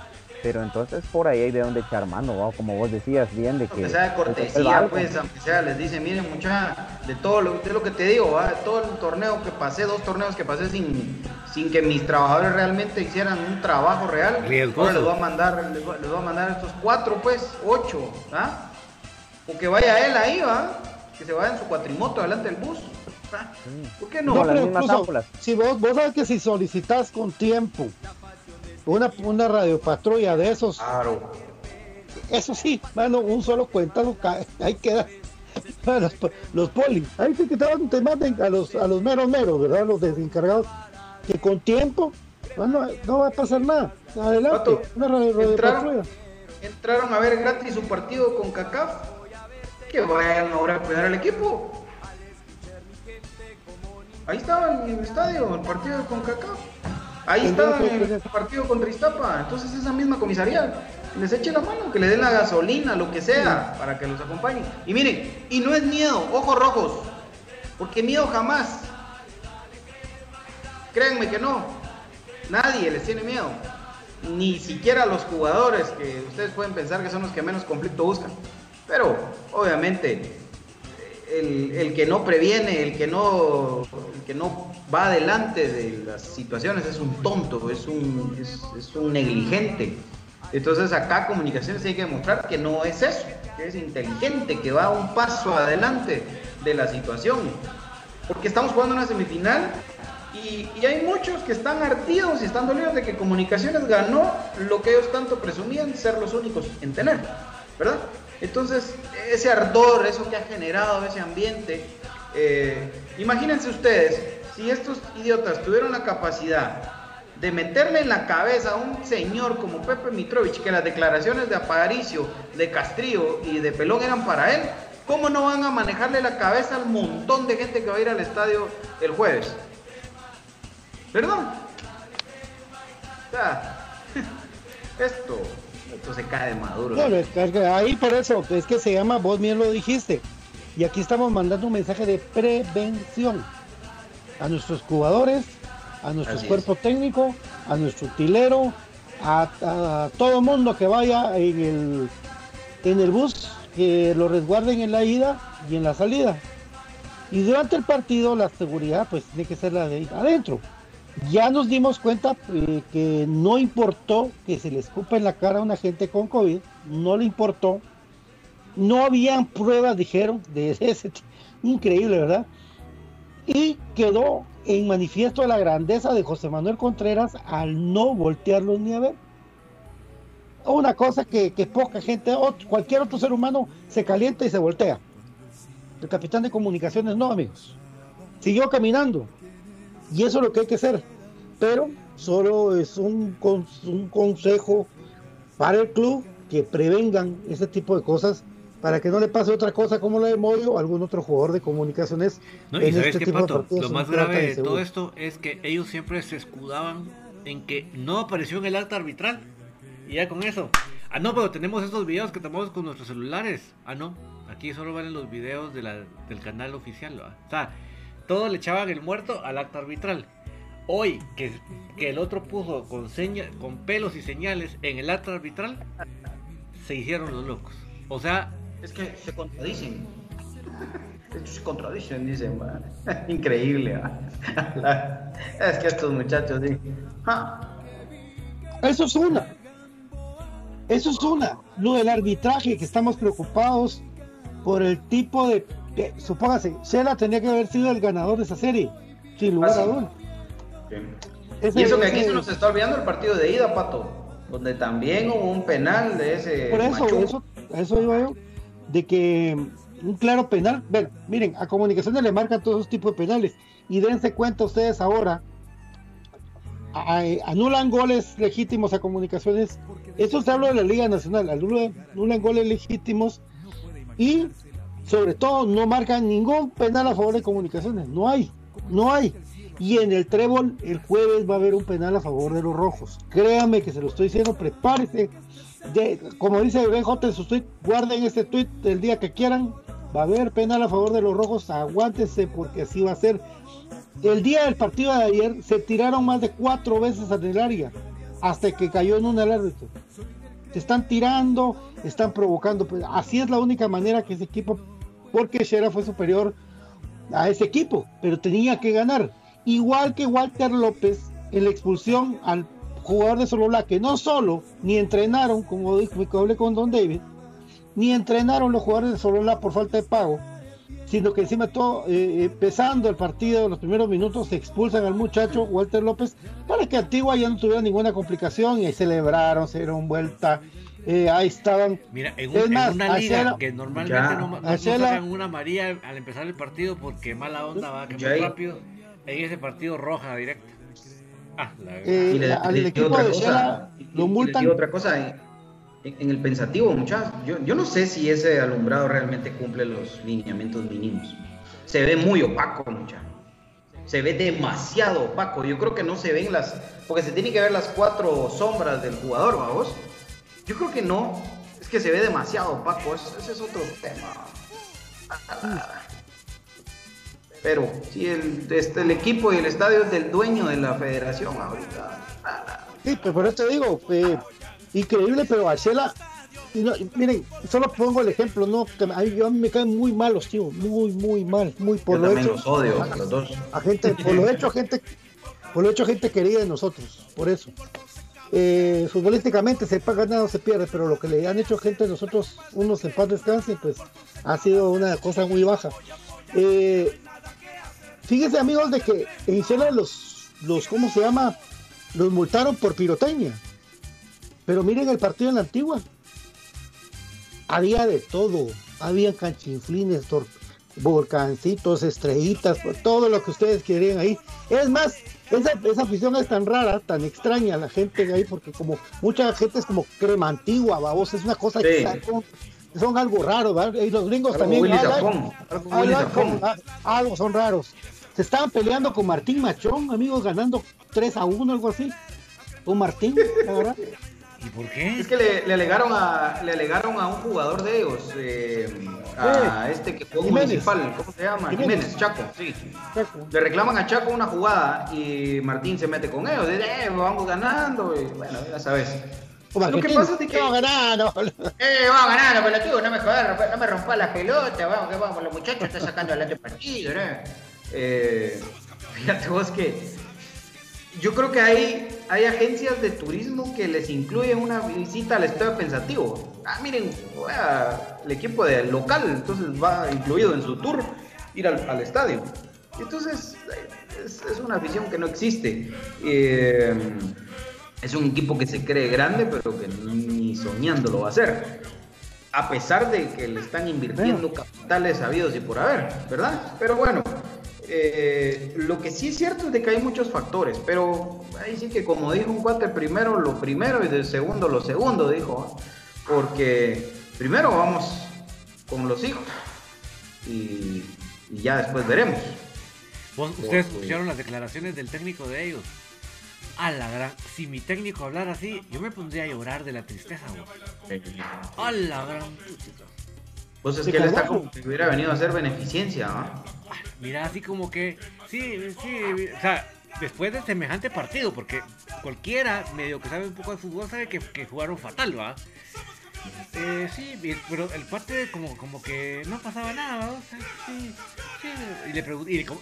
Pero entonces por ahí hay de dónde echar mano, ¿va? como vos decías bien, de que... Aunque sea de cortesía, pues, aunque sea, les dice, miren mucha, de todo lo, de lo que te digo, ¿va? de todo el torneo que pasé, dos torneos que pasé sin, sin que mis trabajadores realmente hicieran un trabajo real, ahora les voy a mandar, les voy, les voy a mandar estos cuatro, pues, ocho, ¿ah? O que vaya él ahí, ¿va? Que se vaya en su cuatrimoto delante del bus. ¿ah? ¿Por qué no? No, las pero mismas incluso, si vos, vos sabes que si solicitas con tiempo una, una radiopatrulla de esos, Claro. eso sí, mano, un solo cuentazo cae, ahí queda. Los, los poli, ahí sí que te, van- te manden a los, a los meros meros, ¿verdad? Los desencargados, que con tiempo, mano, no va a pasar nada. Adelante, Pato, una radio, entraron, entraron a ver gratis su partido con CACAF. Que vayan ahora a cuidar al equipo. Ahí estaba en el estadio, el partido con CACAF. Ahí estaba en el partido contra Iztapa. Entonces esa misma comisaría les eche la mano, que le den la gasolina, lo que sea, para que los acompañe. Y miren, y no es miedo, ojos rojos, porque miedo jamás. Créanme que no. Nadie les tiene miedo. Ni siquiera los jugadores que ustedes pueden pensar que son los que menos conflicto buscan. Pero, obviamente, el, que no previene, el que no, que no va adelante de las situaciones es un tonto, es un, es, un negligente. Entonces acá comunicaciones hay que demostrar que no es eso, que es inteligente, que va un paso adelante de la situación. Porque estamos jugando una semifinal y, y, hay muchos que están ardidos y están dolidos de que Comunicaciones ganó lo que ellos tanto presumían ser los únicos en tener, ¿verdad? Entonces, ese ardor, eso que ha generado ese ambiente, eh, imagínense ustedes, si estos idiotas tuvieron la capacidad de meterle en la cabeza a un señor como Pepe Mitrovich que las declaraciones de Aparicio, de Castrillo y de Pelón eran para él, ¿cómo no van a manejarle la cabeza al montón de gente que va a ir al estadio el jueves? ¿Perdón? <laughs> Esto, esto se cae de maduro. ahí por eso, es que se llama, vos bien lo dijiste, y aquí estamos mandando un mensaje de prevención a nuestros jugadores, a nuestro cuerpo técnico, a nuestro utilero, a, todo mundo que vaya en el, en el bus, que lo resguarden en la ida y en la salida. Y durante el partido la seguridad pues tiene que ser la de adentro. Ya nos dimos cuenta eh, que no importó que se le escupa en la cara a una gente con COVID, no le importó no habían pruebas, dijeron, de <laughs> ese increíble, ¿verdad? Y quedó en manifiesto la grandeza de José Manuel Contreras al no voltearlos ni a ver. Una cosa que, poca gente, cualquier otro ser humano se calienta y se voltea. El capitán de comunicaciones no, amigos. Siguió caminando. Y eso es lo que hay que hacer. Pero solo es un, un consejo para el club que prevengan ese tipo de cosas para que no le pase otra cosa como la de Moyo o algún otro jugador de comunicaciones. No, y sabes este qué, Pato, lo más grave de todo esto es que ellos siempre se escudaban en que no apareció en el acta arbitral. Y ya con eso. Ah, no, pero tenemos estos videos que tomamos con nuestros celulares. Ah, no. Aquí solo valen los videos de la, del canal oficial. O sea, todo le echaban el muerto al acta arbitral. Hoy, que, que el otro puso con, seña, con pelos y señales en el acta arbitral, se hicieron los locos. O sea, es que se contradicen. se contradicen, dicen. <laughs> Increíble. <laughs> es que estos muchachos Eso es una. Eso es una. Lo del arbitraje, que estamos preocupados por el tipo de. Supóngase, Shela tenía que haber sido el ganador de esa serie, sin lugar a dudas. Y eso que aquí se nos está olvidando el partido de ida, Pato, donde también hubo un penal de ese. Por eso, eso, eso iba yo de que un claro penal, ver, miren, a comunicaciones le marcan todos esos tipos de penales y dense cuenta ustedes ahora, anulan goles legítimos a comunicaciones, eso se habla de la Liga Nacional, anulan, goles legítimos y sobre todo no marcan ningún penal a favor de comunicaciones, no hay, no hay. Y en el trébol el jueves va a haber un penal a favor de los rojos. Créame que se lo estoy diciendo, prepárese como dice Ben J en su tweet, guarden este tweet el día que quieran. Va a haber penal a favor de los rojos, aguántese porque así va a ser. El día del partido de ayer se tiraron más de cuatro veces en el área hasta que cayó en un árbitro. Se están tirando, están provocando. Pues, así es la única manera que ese equipo, porque Shera fue superior a ese equipo, pero tenía que ganar. Igual que Walter López en la expulsión al jugador de Solola que no solo ni entrenaron, como dijo hablé con Don David, ni entrenaron los jugadores de Solola por falta de pago, sino que encima todo, eh, empezando el partido, los primeros minutos, se expulsan al muchacho Walter López para que Antigua ya no tuviera ninguna complicación y ahí celebraron, se dieron vuelta. Eh, ahí estaban. Mira, en, una liga que normalmente no, no, sacan una María al empezar el partido porque mala onda va que muy rápido, en ese partido roja directa. Ah, eh, y al equipo otra de cosa, lo multan. otra cosa, en, el pensativo, muchachos, yo, yo no sé si ese alumbrado realmente cumple los lineamientos mínimos. Se ve muy opaco, muchachos. Se ve demasiado opaco. Yo creo que no se ven las. Porque se tienen que ver las cuatro sombras del jugador, vamos. Yo creo que no. Es que se ve demasiado opaco. Ese, es otro tema. Pero si el, este, el equipo y el estadio es del dueño de la federación ahorita. Sí, pues por eso te digo, increíble, pero Arcela, y no, miren, solo pongo el ejemplo, no, que a mí, a mí me caen muy malos, tío, muy, muy mal, muy por Yo lo hecho. los odio, a los dos. A gente, por lo hecho, gente, por lo hecho, gente querida de nosotros, por eso. Eh, futbolísticamente se paga nada o se pierde, pero lo que le han hecho gente de nosotros, unos en paz descanse, pues ha sido una cosa muy baja. Eh, fíjense amigos de que en Isela los, los, ¿cómo se llama? Los multaron por pirotecnia. Pero miren el partido en la antigua. Había de todo. Había canchinflines, volcancitos, estrellitas, todo lo que ustedes querían ahí. Es más, esa, esa afición es tan rara, tan extraña la gente de ahí, porque como mucha gente es como crema antigua, babos, es una cosa que son, son algo raro, ¿verdad? Y los gringos Algo también hablan- algo hablan algo son raros. Se estaban peleando con Martín Machón, amigos, ganando 3 a 1, algo así. Con Martín, verdad. ¿Y por qué? Es que le, le alegaron a le alegaron a un jugador de ellos, eh, a este que fue un Jiménez. municipal, ¿cómo se llama? Jiménez. Jiménez, Chaco, sí. Le reclaman a Chaco una jugada y Martín se mete con ellos, dice, eh, vamos ganando, y bueno, ya sabes. Lo que pasa es que... No, ganando. <laughs> Eh, vamos ganando, pelotudo, no me jodas, no me rompas la pelota, vamos, que vamos, los muchachos están sacando adelante el partido, ¿no? Eh, fíjate vos que yo creo que hay, hay agencias de turismo que les incluyen una visita al estadio pensativo. Ah, miren, a- el equipo de local, entonces va incluido en su tour ir al, al estadio. Entonces, es, es una afición que no existe. Eh, es un equipo que se cree grande, pero que ni soñando lo va a hacer. A pesar de que le están invirtiendo capitales sabidos y por haber, ¿verdad? Pero bueno, eh, lo que sí es cierto es de que hay muchos factores, pero ahí sí que como dijo un cuate, primero lo primero y de segundo lo segundo, dijo, ¿eh? porque primero vamos con los hijos y, y ya después veremos. Ustedes escucharon las declaraciones del técnico de ellos. A la gran. Si mi técnico hablara así, yo me pondría a llorar de la tristeza, vos. A la gran. Pues es que él está como si hubiera venido a hacer beneficencia, ¿ah? Mira, así como que. Sí, sí. O sea, después de semejante partido, porque cualquiera medio que sabe un poco de fútbol sabe que, que jugaron fatal, ¿va? Eh, sí, pero el parte como, como que no pasaba nada, ¿va? O sea, sí, sí. Y, le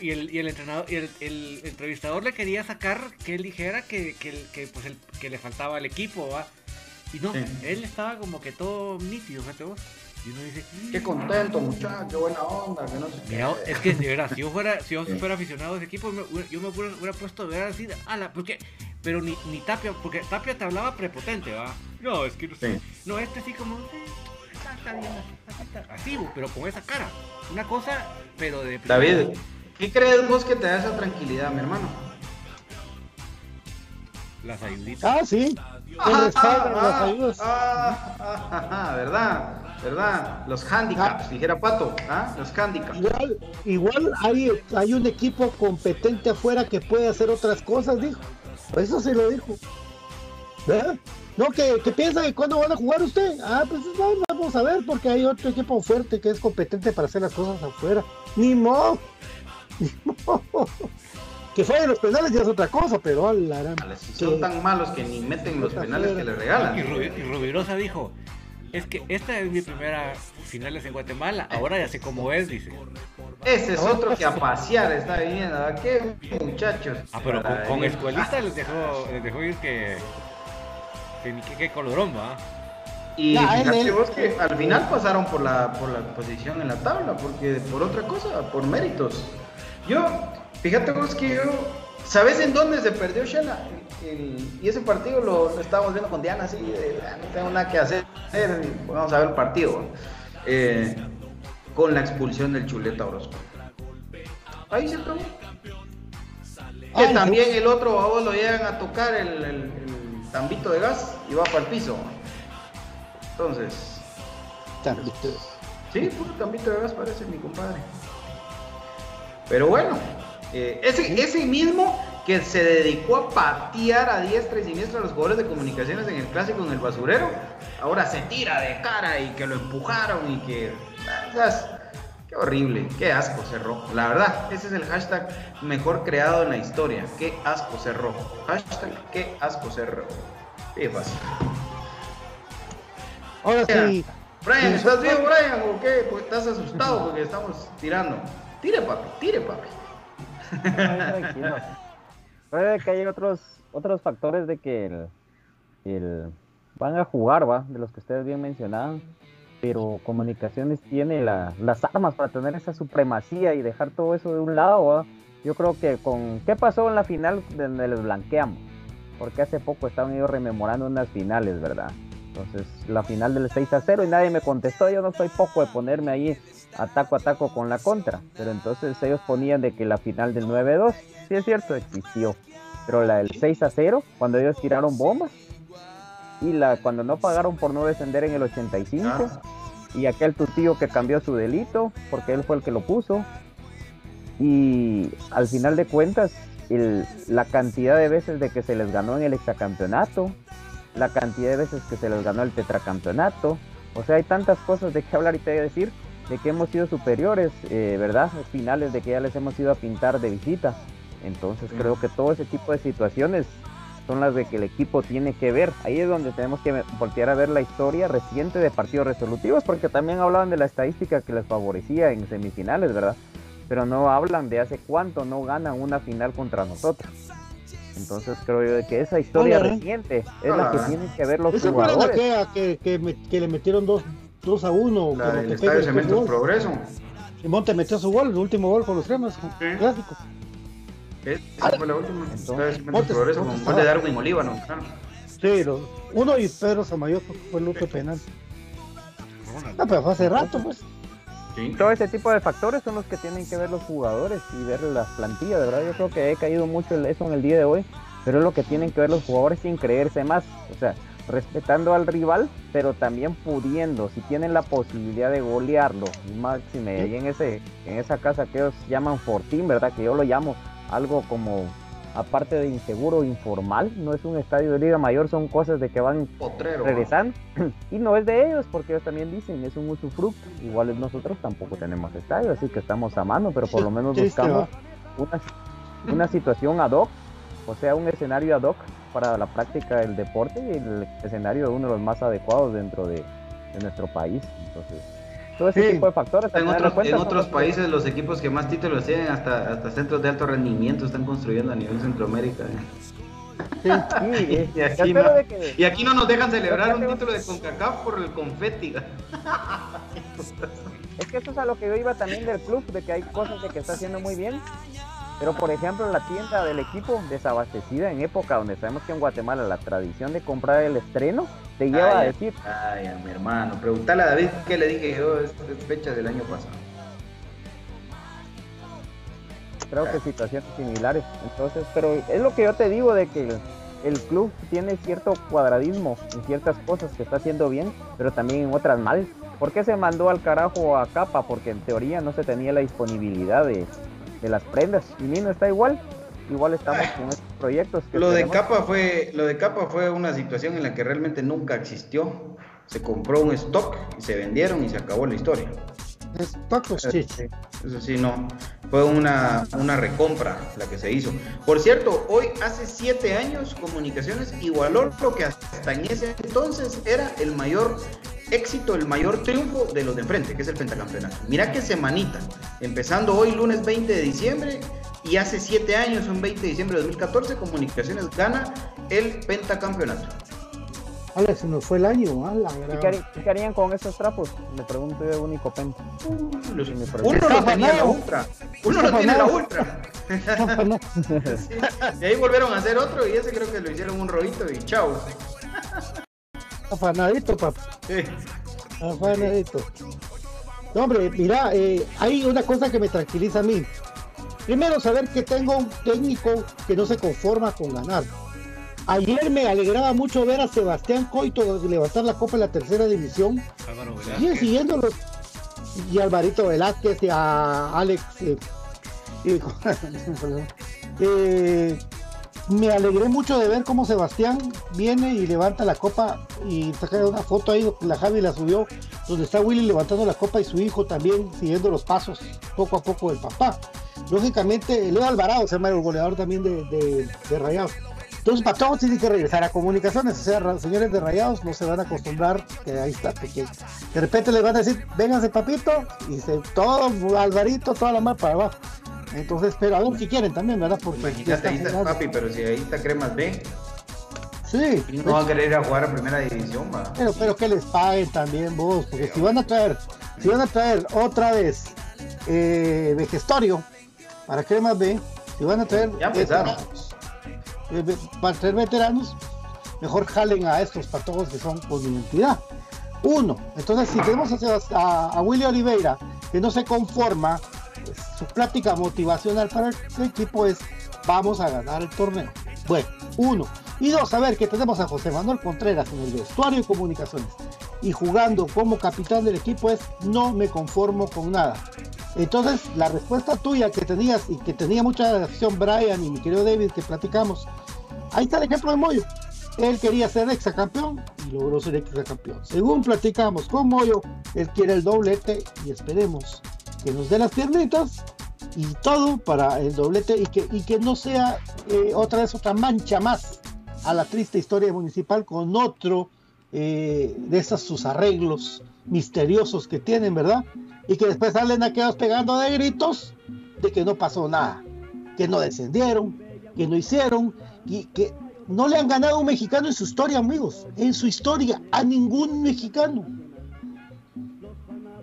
y, el, y el entrenador, y el, el entrevistador le quería sacar que él dijera que, que, pues el, que le faltaba al equipo, ¿va? Y no, Sí. él estaba como que todo nítido, fíjate vos. Y uno dice, Qué contento, muchacho, qué buena onda, que no sé qué. Es que de verdad, <laughs> si yo fuera, si yo fuera aficionado a ese equipo, yo me hubiera, hubiera puesto a ver así, de, ala, porque, pero ni, ni Tapia, porque Tapia te hablaba prepotente, ¿va? No, es que no sé. Sí. No, este sí como, eh, está, está bien, así, está, así, pero con esa cara. Una cosa, pero de... David, ¿qué crees vos que te da esa tranquilidad, mi hermano? Las ayuditas. Ah, sí. Ayudas. ah, ah, ah, ¿verdad? ¿Verdad? Los handicaps, dijera Pato, ¿ah? Los handicaps. Igual, igual hay, hay un equipo competente afuera que puede hacer otras cosas, dijo. Eso se lo dijo. ¿Verdad? No, que, que piensa que cuándo van a jugar usted. Ah, pues no, vamos a ver, porque hay otro equipo fuerte que es competente para hacer las cosas afuera. Ni modo. <laughs> Ni modo. Que fallen los penales ya es otra cosa, pero a la gran- son que- tan malos que ni meten los penales que le Y, regalan. Rubi- y Rubirosa dijo, es que esta es mi primera finales en Guatemala, ahora ya sé cómo es, dice. Ese es otro que a pasear está viniendo. ¿a ¿Qué muchachos? Ah, pero con, con venir. escuelista les dejó, les dejó ir que... Que ni que, que colorón, va. Y fíjate él- vos que al final pasaron por la, por la posición en la tabla, porque por otra cosa, por méritos. Yo, fíjate vos que yo, ¿sabes en dónde se perdió Shela? El- y ese partido lo, lo estábamos viendo con Diana, así, de, "Ah, no tengo nada que hacer, vamos a ver el partido. Eh, con la expulsión del Chuleta Orozco. Ahí se acabó. Que Ay, también el otro a vos lo llegan a tocar el, el- el tambito de gas y va para el piso. Entonces, sí, puro tambito de gas parece mi compadre. Pero bueno, eh, ese, ese mismo que se dedicó a patear a diestra y siniestra a los jugadores de comunicaciones en el clásico en el basurero, ahora se tira de cara y que lo empujaron y que. ah, Qué horrible, qué asco cerró. La verdad, ese es el hashtag mejor creado en la historia. Qué asco cerró. Hashtag qué asco cerró. Qué fácil. Ahora sí. Brian, ¿estás bien, Brian? ¿O qué? Pues estás asustado porque estamos tirando. Tire, papi, tire, papi. Tranquilo. Puede que hay otros, otros factores de que el, el, van a jugar, ¿va? De los que ustedes bien mencionaban. Pero Comunicaciones tiene la, las armas para tener esa supremacía y dejar todo eso de un lado, ¿va? Yo creo que con... ¿Qué pasó en la final donde les blanqueamos? Porque hace poco estaban ellos rememorando unas finales, ¿verdad? Entonces, la final del 6 a 0 y nadie me contestó. Yo no soy poco de ponerme ahí ataco a taco con la contra. Pero entonces ellos ponían de que la final del 9-2, sí es cierto, existió. Pero la del 6 a 0, cuando ellos tiraron bombas. Y la cuando no pagaron por no descender en el 85. Y aquel tu tío que cambió su delito, porque él fue el que lo puso. Y al final de cuentas, el, la cantidad de veces de que se les ganó en el exacampeonato, la cantidad de veces que se les ganó el tetracampeonato. O sea, hay tantas cosas de qué hablar y te decir, de que hemos sido superiores, eh, ¿verdad? Finales de que ya les hemos ido a pintar de visita. Entonces creo que todo ese tipo de situaciones son las de que el equipo tiene que ver. Ahí es donde tenemos que voltear a ver la historia reciente de partidos resolutivos, porque también hablaban de la estadística que les favorecía en semifinales, ¿verdad? Pero no hablan de hace cuánto no ganan una final contra nosotros. Entonces creo yo que esa historia reciente es la que tienen que ver los jugadores. Que, que, que, le metieron 2 a 1. La del Estadio Cementos Progreso. Simón te metió su gol, el último gol con los cremas, clásico. Esa fue la última. Estadio Cementos Progreso, con gol de Darwin Oliva, ¿no? Sí, los, uno y Pedro Samayoto fue el otro penal. No, pero fue hace rato, pues. Todo ese tipo de factores son los que tienen que ver los jugadores y ver las plantillas, de verdad. Yo creo que he caído mucho en eso en el día de hoy, pero es lo que tienen que ver los jugadores sin creerse más. O sea, respetando al rival, pero también pudiendo, si tienen la posibilidad de golearlo, máxime, ahí en ese, en esa casa que ellos llaman Fortín, ¿verdad? Que yo lo llamo algo como aparte de inseguro, informal, no es un estadio de Liga Mayor, son cosas de que van regresando. <clears throat> Y no es de ellos, porque ellos también dicen, es un usufructo. Igual nosotros tampoco tenemos estadio, así que estamos a mano, pero por lo menos buscamos una, una situación ad hoc, o sea, un escenario ad hoc para la práctica del deporte y el escenario de uno de los más adecuados dentro de, de nuestro país. Entonces, todo ese tipo de factores. En otros, en otros países los equipos que más títulos tienen, hasta, hasta centros de alto rendimiento, están construyendo a nivel Centroamérica. Sí, <laughs> y, aquí no, y, aquí no, nos dejan celebrar un título de CONCACAF por el confeti. Es que eso es a lo que yo iba también del club, de que hay cosas de que está haciendo muy bien, pero por ejemplo la tienda del equipo desabastecida en época donde sabemos que en Guatemala la tradición de comprar el estreno te lleva a decir. Ay, a mi hermano, pregúntale a David qué le dije yo, es fecha del año pasado. Creo que situaciones similares. Entonces, pero es lo que yo te digo de que el, club tiene cierto cuadradismo en ciertas cosas que está haciendo bien, pero también en otras mal. ¿Por qué se mandó al carajo a Capa? Porque en teoría no se tenía la disponibilidad de, de las prendas. Y Nino está igual igual estamos con estos proyectos. lo de capa fue, lo de capa fue una situación en la que realmente nunca existió. Se compró un stock y se vendieron y se acabó la historia. Stock, sí. Eso sí, no. Fue una, una recompra la que se hizo. Por cierto, hoy hace siete años Comunicaciones igualó lo que hasta en ese entonces era el mayor éxito, el mayor triunfo de los de enfrente, que es el pentacampeonato. Mira qué semanita. Empezando hoy, lunes 20 de diciembre, y hace siete años, un 20 de diciembre de 2014, Comunicaciones gana el pentacampeonato. Alex, se nos fue el año, ¿ah? ¿Qué, harían con esos trapos? Le pregunto yo único penta. uno lo tenía la ultra. Uno lo tiene la ultra. <laughs> Y ahí volvieron a hacer otro y ese creo que lo hicieron un rollito y chao. Afanadito, papá. Sí. Afanadito. No, hombre, mira, eh, hay una cosa que me tranquiliza a mí. Primero, saber que tengo un técnico que no se conforma con ganar. Ayer me alegraba mucho ver a Sebastián Coito levantar la copa en la tercera división. Y siguiéndolos. Y a Alvarito Velázquez y a Alex. Eh, <laughs> eh, me alegré mucho de ver cómo Sebastián viene y levanta la copa y saca una foto ahí, la Javi la subió, donde está Willy levantando la copa y su hijo también siguiendo los pasos poco a poco del papá. Lógicamente, Leo Alvarado se llama el goleador también de, de, Entonces, Patojos tiene que regresar a comunicaciones. O sea, señores de Rayados no se van a acostumbrar que ahí está pequeño. De repente le van a decir, vénganse papito, y se, todo Alvarito, toda la mar para abajo. Entonces, pero a ver si quieren también, ¿verdad? Porque Imagínate, ahí está papi, pero si ahí está Cremas B. Sí. No van a querer ir a jugar a primera división, va. Pero, pero que les paguen también vos, porque si van a traer, si van a traer otra vez eh, Vegestorio para Cremas B, si van a traer ya empezaron. Eh, para traer veteranos, mejor jalen a estos patojos que son con identidad. Uno, entonces si tenemos a, a, Willy Oliveira que no se conforma, pues, su plática motivacional para el equipo es vamos a ganar el torneo. Bueno, uno. Y dos, a ver que tenemos a José Manuel Contreras en el vestuario y comunicaciones y jugando como capitán del equipo es no me conformo con nada. Entonces, la respuesta tuya que tenías y que tenía mucha acción Brian y mi querido David que platicamos, ahí está el ejemplo de Moyo. Él quería ser exacampeón y logró ser exacampeón. Según platicamos con Moyo, él quiere el doblete y esperemos que nos dé las piernitas y todo para el doblete y que, y que no sea eh, otra vez otra mancha más a la triste historia municipal con otro eh, de esos sus arreglos misteriosos que tienen, ¿verdad? Y que después salen aquellos pegando de gritos de que no pasó nada, que no descendieron, que no hicieron, y que no le han ganado a un mexicano en su historia, amigos, en su historia, a ningún mexicano.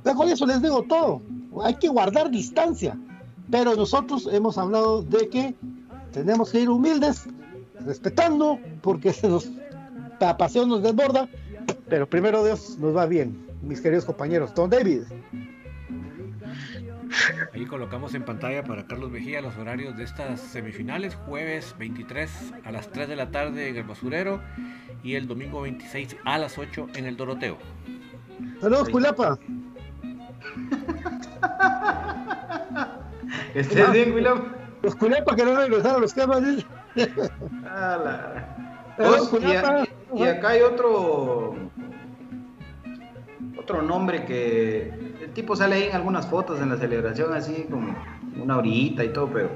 Pero con eso les digo todo, hay que guardar distancia, pero nosotros hemos hablado de que tenemos que ir humildes, respetando, porque <laughs> se nos, la pasión nos desborda, pero primero Dios nos va bien, mis queridos compañeros. Don David. Ahí colocamos en pantalla para Carlos Mejía los horarios de estas semifinales, jueves 23 a las 3 de la tarde en el Basurero y el domingo 26 a las 8 en el Doroteo. Saludos, Culapa. ¿Estás bien, Culapa? Los Culapa que no regresaron a los camas. y, acá hay otro otro nombre que el tipo sale ahí en algunas fotos en la celebración así como una orillita y todo, pero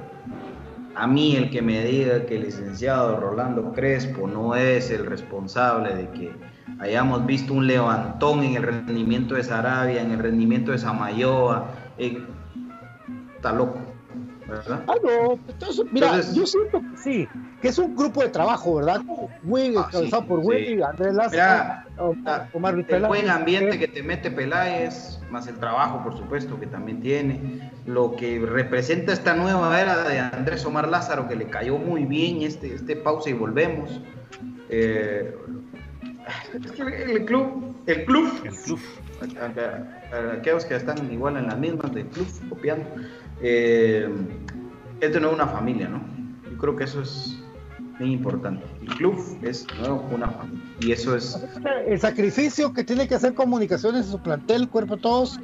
a mí el que me diga que el licenciado Rolando Crespo no es el responsable de que hayamos visto un levantón en el rendimiento de Sarabia, en el rendimiento de Samayoa, eh, está loco. ¿verdad? Ah, no, entonces, mira, yo siento que sí, que es un grupo de trabajo, ¿verdad? Muy ah, por Willy, Andrés Lázaro, Omar El buen ambiente que te mete Peláez, más el trabajo, por supuesto, que también tiene, lo que representa esta nueva era de Andrés Omar Lázaro, que le cayó muy bien este, este pausa y volvemos. Eh, es que el club, el club, el club, aquellos que están igual en las mismas del club, copiando, eh, es de nuevo una familia, ¿no? Yo creo que eso es muy importante. El club es de nuevo una familia. Y eso es... El sacrificio que tiene que hacer comunicaciones en su plantel, cuerpo todos,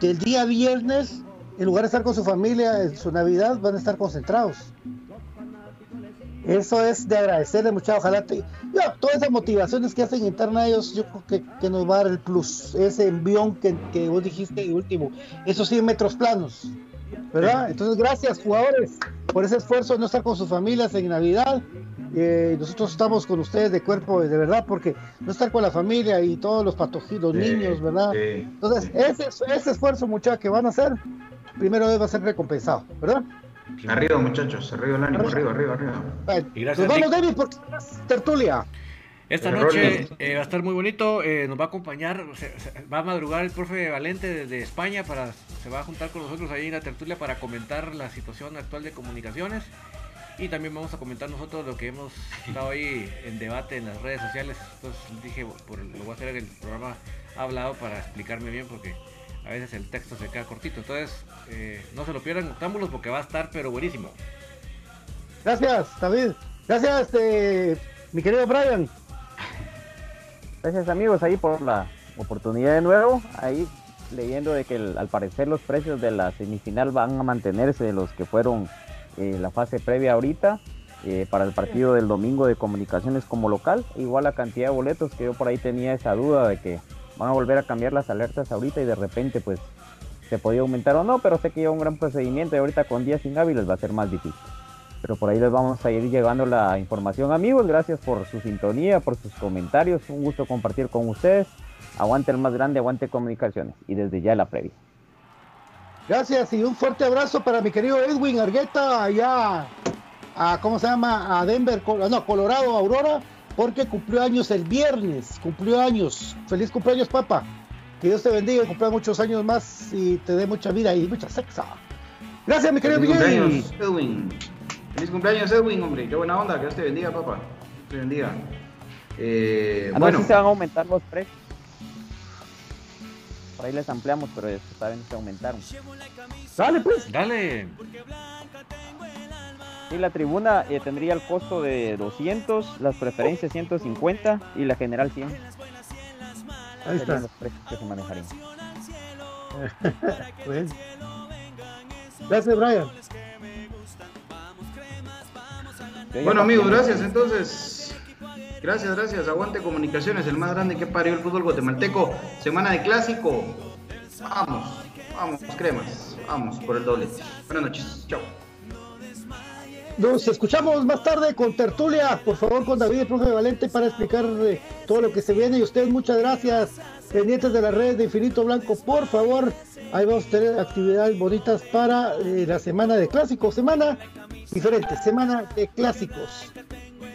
que el día viernes, en lugar de estar con su familia en su Navidad, van a estar concentrados. Eso es de agradecerle mucho. Ojalá te, todas esas motivaciones que hacen interna ellos, yo creo que, que, nos va a dar el plus. Ese envión que, que vos dijiste último. Esos 100 metros planos. ¿verdad? Entonces, gracias jugadores por ese esfuerzo de no estar con sus familias en Navidad. Eh, nosotros estamos con ustedes de cuerpo, de verdad, porque no estar con la familia y todos los patojitos, niños, ¿verdad? Entonces, ese, ese esfuerzo, muchachos, que van a hacer, primero va a ser recompensado, ¿verdad? Arriba, muchachos, arriba el ánimo, arriba, arriba, arriba. Nos vamos, David, por tertulia. Esta noche eh, va a estar muy bonito, eh, nos va a acompañar, va a madrugar el profe Valente desde España para, se va a juntar con nosotros ahí en la tertulia para comentar la situación actual de comunicaciones y también vamos a comentar nosotros lo que hemos estado ahí en debate en las redes sociales. Entonces dije, por, lo voy a hacer en el programa hablado para explicarme bien porque a veces el texto se queda cortito. Entonces eh, no se lo pierdan octámbulos porque va a estar pero buenísimo. Gracias, David. Gracias, este, mi querido Brian. Gracias amigos ahí por la oportunidad de nuevo. Ahí leyendo de que al parecer los precios de la semifinal van a mantenerse de los que fueron eh, la fase previa ahorita eh, para el partido del domingo de comunicaciones como local. Igual la cantidad de boletos que yo por ahí tenía esa duda de que van a volver a cambiar las alertas ahorita y de repente pues se podía aumentar o no, pero sé que lleva un gran procedimiento y ahorita con días sin hábiles va a ser más difícil. pero por ahí les vamos a ir llegando la información. Amigos, gracias por su sintonía, por sus comentarios. Un gusto compartir con ustedes. Aguante el más grande, aguante comunicaciones. Y desde ya la previa. Gracias y un fuerte abrazo para mi querido Edwin Argueta allá a, ¿cómo se llama? A Denver, no, Colorado, Aurora, porque cumplió años el viernes, cumplió años. Feliz cumpleaños, papá. Que Dios te bendiga y cumpla muchos años más y te dé mucha vida y mucha sexa. Gracias, mi querido Feliz cumpleaños, Edwin. Feliz cumpleaños, Edwin, hombre. Qué buena onda. Que Dios te bendiga, papá. Dios te bendiga. Eh, bueno. se van a aumentar los precios. Por ahí les ampliamos, pero esta vez se aumentaron. Dale, pues. Dale. Y la tribuna eh, tendría el costo de 200, las preferencias 150 y la general 100. Ahí están los precios que se manejarían. <laughs> pues. Gracias, Brian. Bueno, amigos, gracias. Entonces, Gracias, gracias. Aguante Comunicaciones, el más grande que parió el fútbol guatemalteco. Semana de clásico. Vamos, vamos, cremas. Vamos por el doble. Buenas noches. Chao. Nos escuchamos más tarde con Tertulia, por favor, con David, el profe Valente, para explicar eh, todo lo que se viene. Y ustedes, muchas gracias. Pendientes de las redes de Infinito Blanco, por favor. Ahí vamos a tener actividades bonitas para eh, la semana de clásicos. Semana diferente, semana de clásicos.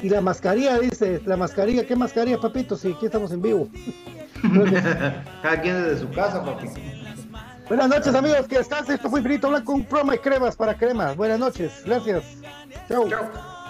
Y la mascarilla, dice, la mascarilla, ¿qué mascarilla, papito? Si aquí estamos en vivo. <laughs> Cada quien desde su casa, papito. Buenas noches, amigos, que están. Esto fue Infinito Blanco, un promo de cremas para cremas. Buenas noches, gracias. Chao. Chao.